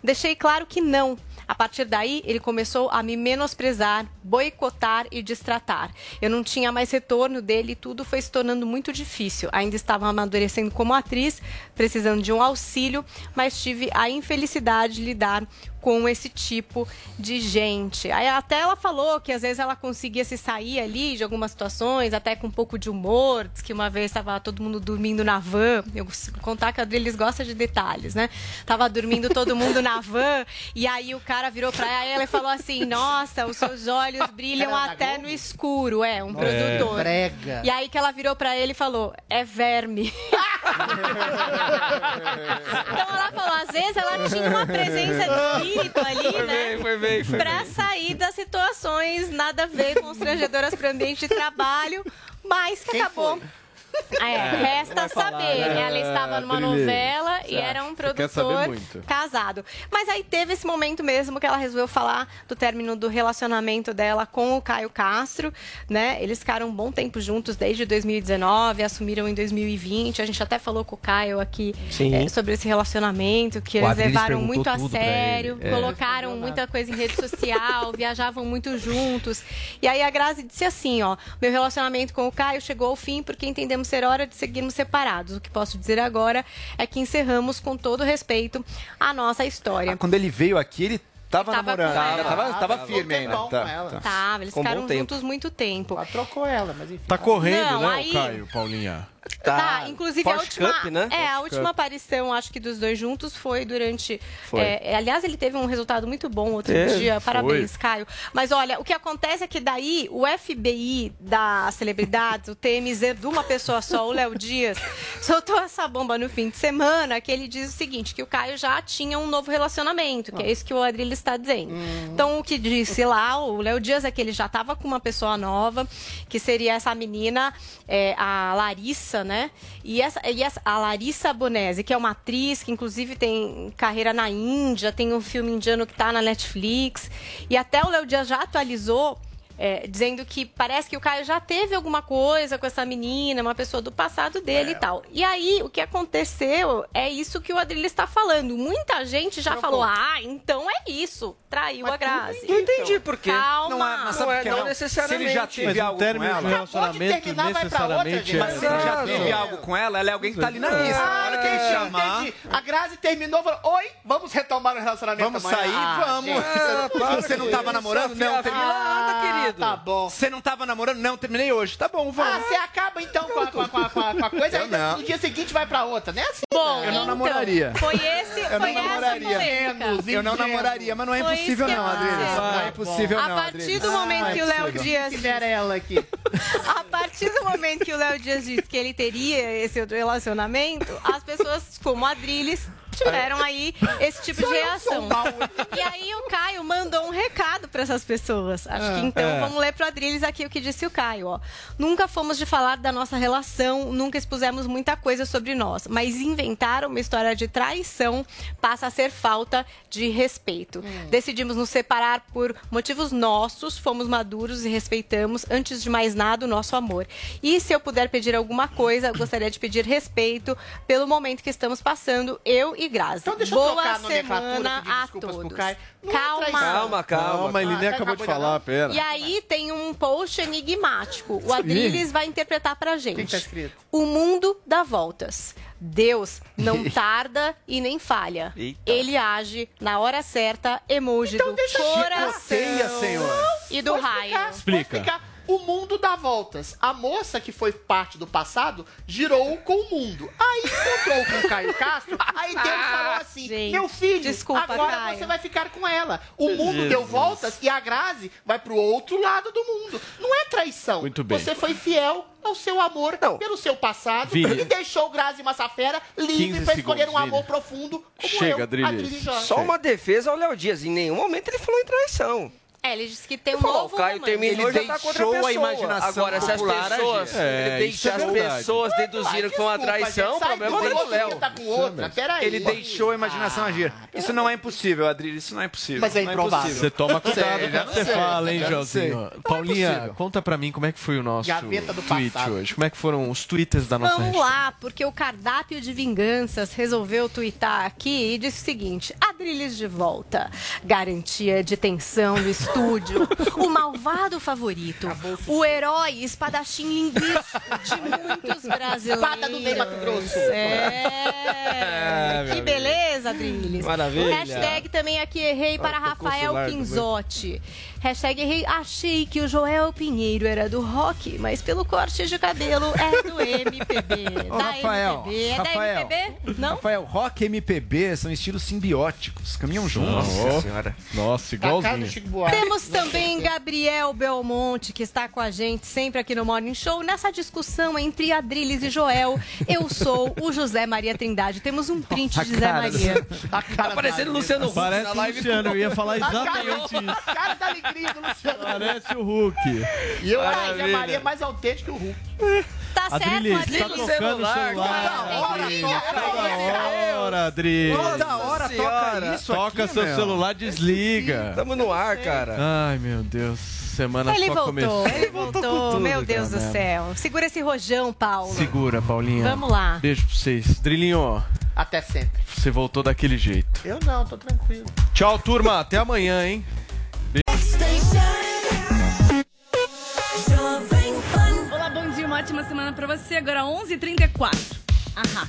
Deixei claro que não. A partir daí, ele começou a me menosprezar, boicotar e distratar. Eu não tinha mais retorno dele e tudo foi se tornando muito difícil. Ainda estava amadurecendo como atriz, precisando de um auxílio, mas tive a infelicidade de lidar com esse tipo de gente. Aí até ela falou que às vezes ela conseguia se sair ali de algumas situações, até com um pouco de humor. Diz que uma vez estava todo mundo dormindo na van. Eu contar que a Adriles gosta de detalhes, né? Tava dormindo todo mundo na van e aí o cara virou pra ela e falou assim: Nossa, os seus olhos brilham Era da até no escuro. É, um produtor. Brega. E aí que ela virou pra ele e falou: É verme. *laughs* Então ela falou, às vezes ela tinha uma presença de espírito ali, né? foi bem, foi Pra bem. sair das situações nada a ver constrangedoras para o ambiente de trabalho, mas que acabou. É, resta vai falar, saber. né? Ela estava numa novela e era um produtor casado. Mas aí teve esse momento mesmo que ela resolveu falar do término do relacionamento dela com o Caio Castro, né? Eles ficaram um bom tempo juntos desde 2019, assumiram em 2020. A gente até falou com o Caio aqui eh, sobre esse relacionamento que O eles Adriles levaram muito a sério, é. colocaram muita coisa em rede social, *laughs* viajavam muito juntos. E aí a Grazi disse assim, ó, meu relacionamento com o Caio chegou ao fim porque entendemos ser hora de seguirmos separados. O que posso dizer agora é que encerramos com todo respeito a nossa história. Quando ele veio aqui, ele tava, tava namorando. Ainda tava, tava Tava firme ainda. Tá, tá. Tava, eles Com bom ficaram juntos muito tempo. Ela trocou ela, mas enfim. Tá correndo, Não, né, aí- o Caio, Paulinha? Tá, inclusive a Porsche última, Cup, né? é, a última Cup. aparição, acho que dos dois juntos foi durante. Foi. é, aliás, ele teve um resultado muito bom outro Teve, dia. Parabéns, foi. Caio. Mas olha, o que acontece é que daí o FBI das celebridades, o TMZ de uma pessoa só, o Léo Dias, *laughs* soltou essa bomba no fim de semana que ele diz o seguinte: que o Caio já tinha um novo relacionamento, que é isso que o Adrilho está dizendo. Então, o que disse lá, o Léo Dias é que ele já estava com uma pessoa nova, que seria essa menina, é, a Larissa, né? E, essa, e essa- a Larissa Bonese, que é uma atriz que, inclusive, tem carreira na Índia, tem um filme indiano que está na Netflix. E até o Léo Dias já atualizou. É, dizendo que parece que o Caio já teve alguma coisa com essa menina, uma pessoa do passado dele e tal. E aí, o que aconteceu é isso que o Adrilho está falando. Muita gente já falou: ah, então é isso. Traiu a Grazi. Não entendi por quê. Calma. Não é, mas Não é- não não necessariamente. Se ele já teve Mas um algo com ela... relacionamento terminar, vai pra outra, necessariamente gente. é... Mas se ele já teve algo com ela, ela é alguém que tá ali na lista. Ah, Na hora que ele entendi, chamar... A Grazi terminou, falou, oi, vamos retomar o relacionamento Vamos amanhã." sair? Ah, vamos. Você não tava namorando? Não, terminei. Ah, querido. Tá bom. Você não tava namorando? Não, terminei hoje. Tá bom, Ah, vamos. você acaba então com a, com a- com a- com a- com a coisa, aí não. no dia seguinte vai pra outra, né? Assim, Bom, né? Eu não então, namoraria. Foi esse, Eu foi não essa polêmica. Eu não namoraria, mas não é Foi impossível não, aconteceu. Não é impossível A não, partir Adriles. do momento é que o Léo. Dias ela aqui. *laughs* A partir do momento que o Léo Dias disse que ele teria esse outro relacionamento, as pessoas, como a Adriles, tiveram aí esse tipo de reação. E aí o Caio mandou um recado para essas pessoas. Acho que É. então É. vamos ler pro Adriles aqui o que disse o Caio, ó. Nunca fomos de falar da nossa relação, nunca expusemos muita coisa sobre nós, mas inventar uma história de traição passa a ser falta de respeito. Decidimos nos separar por motivos nossos, fomos maduros e respeitamos, antes de mais nada, o nosso amor. E se eu puder pedir alguma coisa, gostaria de pedir respeito pelo momento que estamos passando, eu e Grazi. Então deixa eu Boa trocar a nomenclatura, semana pedir a desculpas pro todos. Caio. Não Calma. Calma, calma. Calma, ele nem Ah, acabou de acabou de falar, pera. E aí tem um post enigmático. O Adriles vai interpretar pra gente. que tá escrito? O mundo dá voltas. Deus não *laughs* tarda e nem falha. Eita. Ele age na hora certa, emoji do coração Chicoteia, senhor. e do raio. Explica. O mundo dá voltas. A moça que foi parte do passado girou com o mundo. Aí encontrou com o Caio Castro. Aí *laughs* Deus falou assim: Gente, Meu filho, desculpa, agora Caio. você vai ficar com ela. O mundo deu voltas e a Grazi vai pro outro lado do mundo. Não é traição. Muito bem. Você foi fiel ao seu amor Não. pelo seu passado Vini. e deixou Grazi Massafera 15 livre pra escolher um amor Vini. profundo como Chega, eu, Adriles. Adriles. Só uma defesa ao Léo Dias. Em nenhum momento ele falou em traição. É, ele disse que tem um falou, novo o Caio romance. terminou Ele já tá deixou a pessoa. imaginação Agora, se as popular pessoas, agir. É, se é as pessoas deduziram que foi uma traição, o problema do do Léo. tá com outra. Peraí. Ele deixou a imaginação agir. Isso não é impossível, Adriles. Isso não é impossível. Mas é Não improvável. Você toma cuidado Sei, com já o que você fala, hein, Joãozinho? sei. Paulinha, conta pra mim como é que foi o nosso do tweet hoje. Como é que foram os tweets da nossa Vamos lá, porque o cardápio de vinganças resolveu twittar aqui e disse o seguinte: Adriles de volta. Garantia de tensão no estúdio. O malvado favorito. O herói espadachim linguístico de muitos brasileiros. *laughs* Espada do Ney Mato Grosso. É. Meu que beleza, Adriles. Maravilha. Hashtag também aqui errei para tocou o Rafael Quinzotti. Hashtag achei que o Joel Pinheiro era do rock, mas pelo corte de cabelo é do *laughs* MPB. Ô, da Rafael, MPB. É Rafael, da MPB? Não? Rafael, rock e MPB são estilos simbióticos, caminham juntos. Nossa senhora. Nossa, Tá igualzinho. Temos também Gabriel Belmonte, que está com a gente sempre aqui no Morning Show, nessa discussão entre Adriles e Joel. Eu sou o José Maria Trindade. Temos um print de Zé Maria. A cara Tá parecendo Luciano Huck Parece na o live. Luciano, eu ia falar exatamente isso. a cara da Luciano. Parece o Hulk. E eu acho que a. Maria é mais autêntica que o Hulk. Tá certo, tá Adriles? tocando o celular. Adriles, Toda hora, Adriles. Toda hora toca isso Toca aqui, seu meu. celular, desliga. Tamo no ar, cara. Ai, meu Deus. Semana Ele só voltou, começou. ele voltou. tudo, Meu Deus do cara. céu. Segura esse rojão, Paulo. Segura, Paulinha. Vamos lá. Beijo pra vocês. Drilinho, Até sempre. você voltou daquele jeito. Eu não, tô tranquilo. Tchau, turma. Até amanhã, hein? Ótima semana pra você. Agora 11h34. Ahá.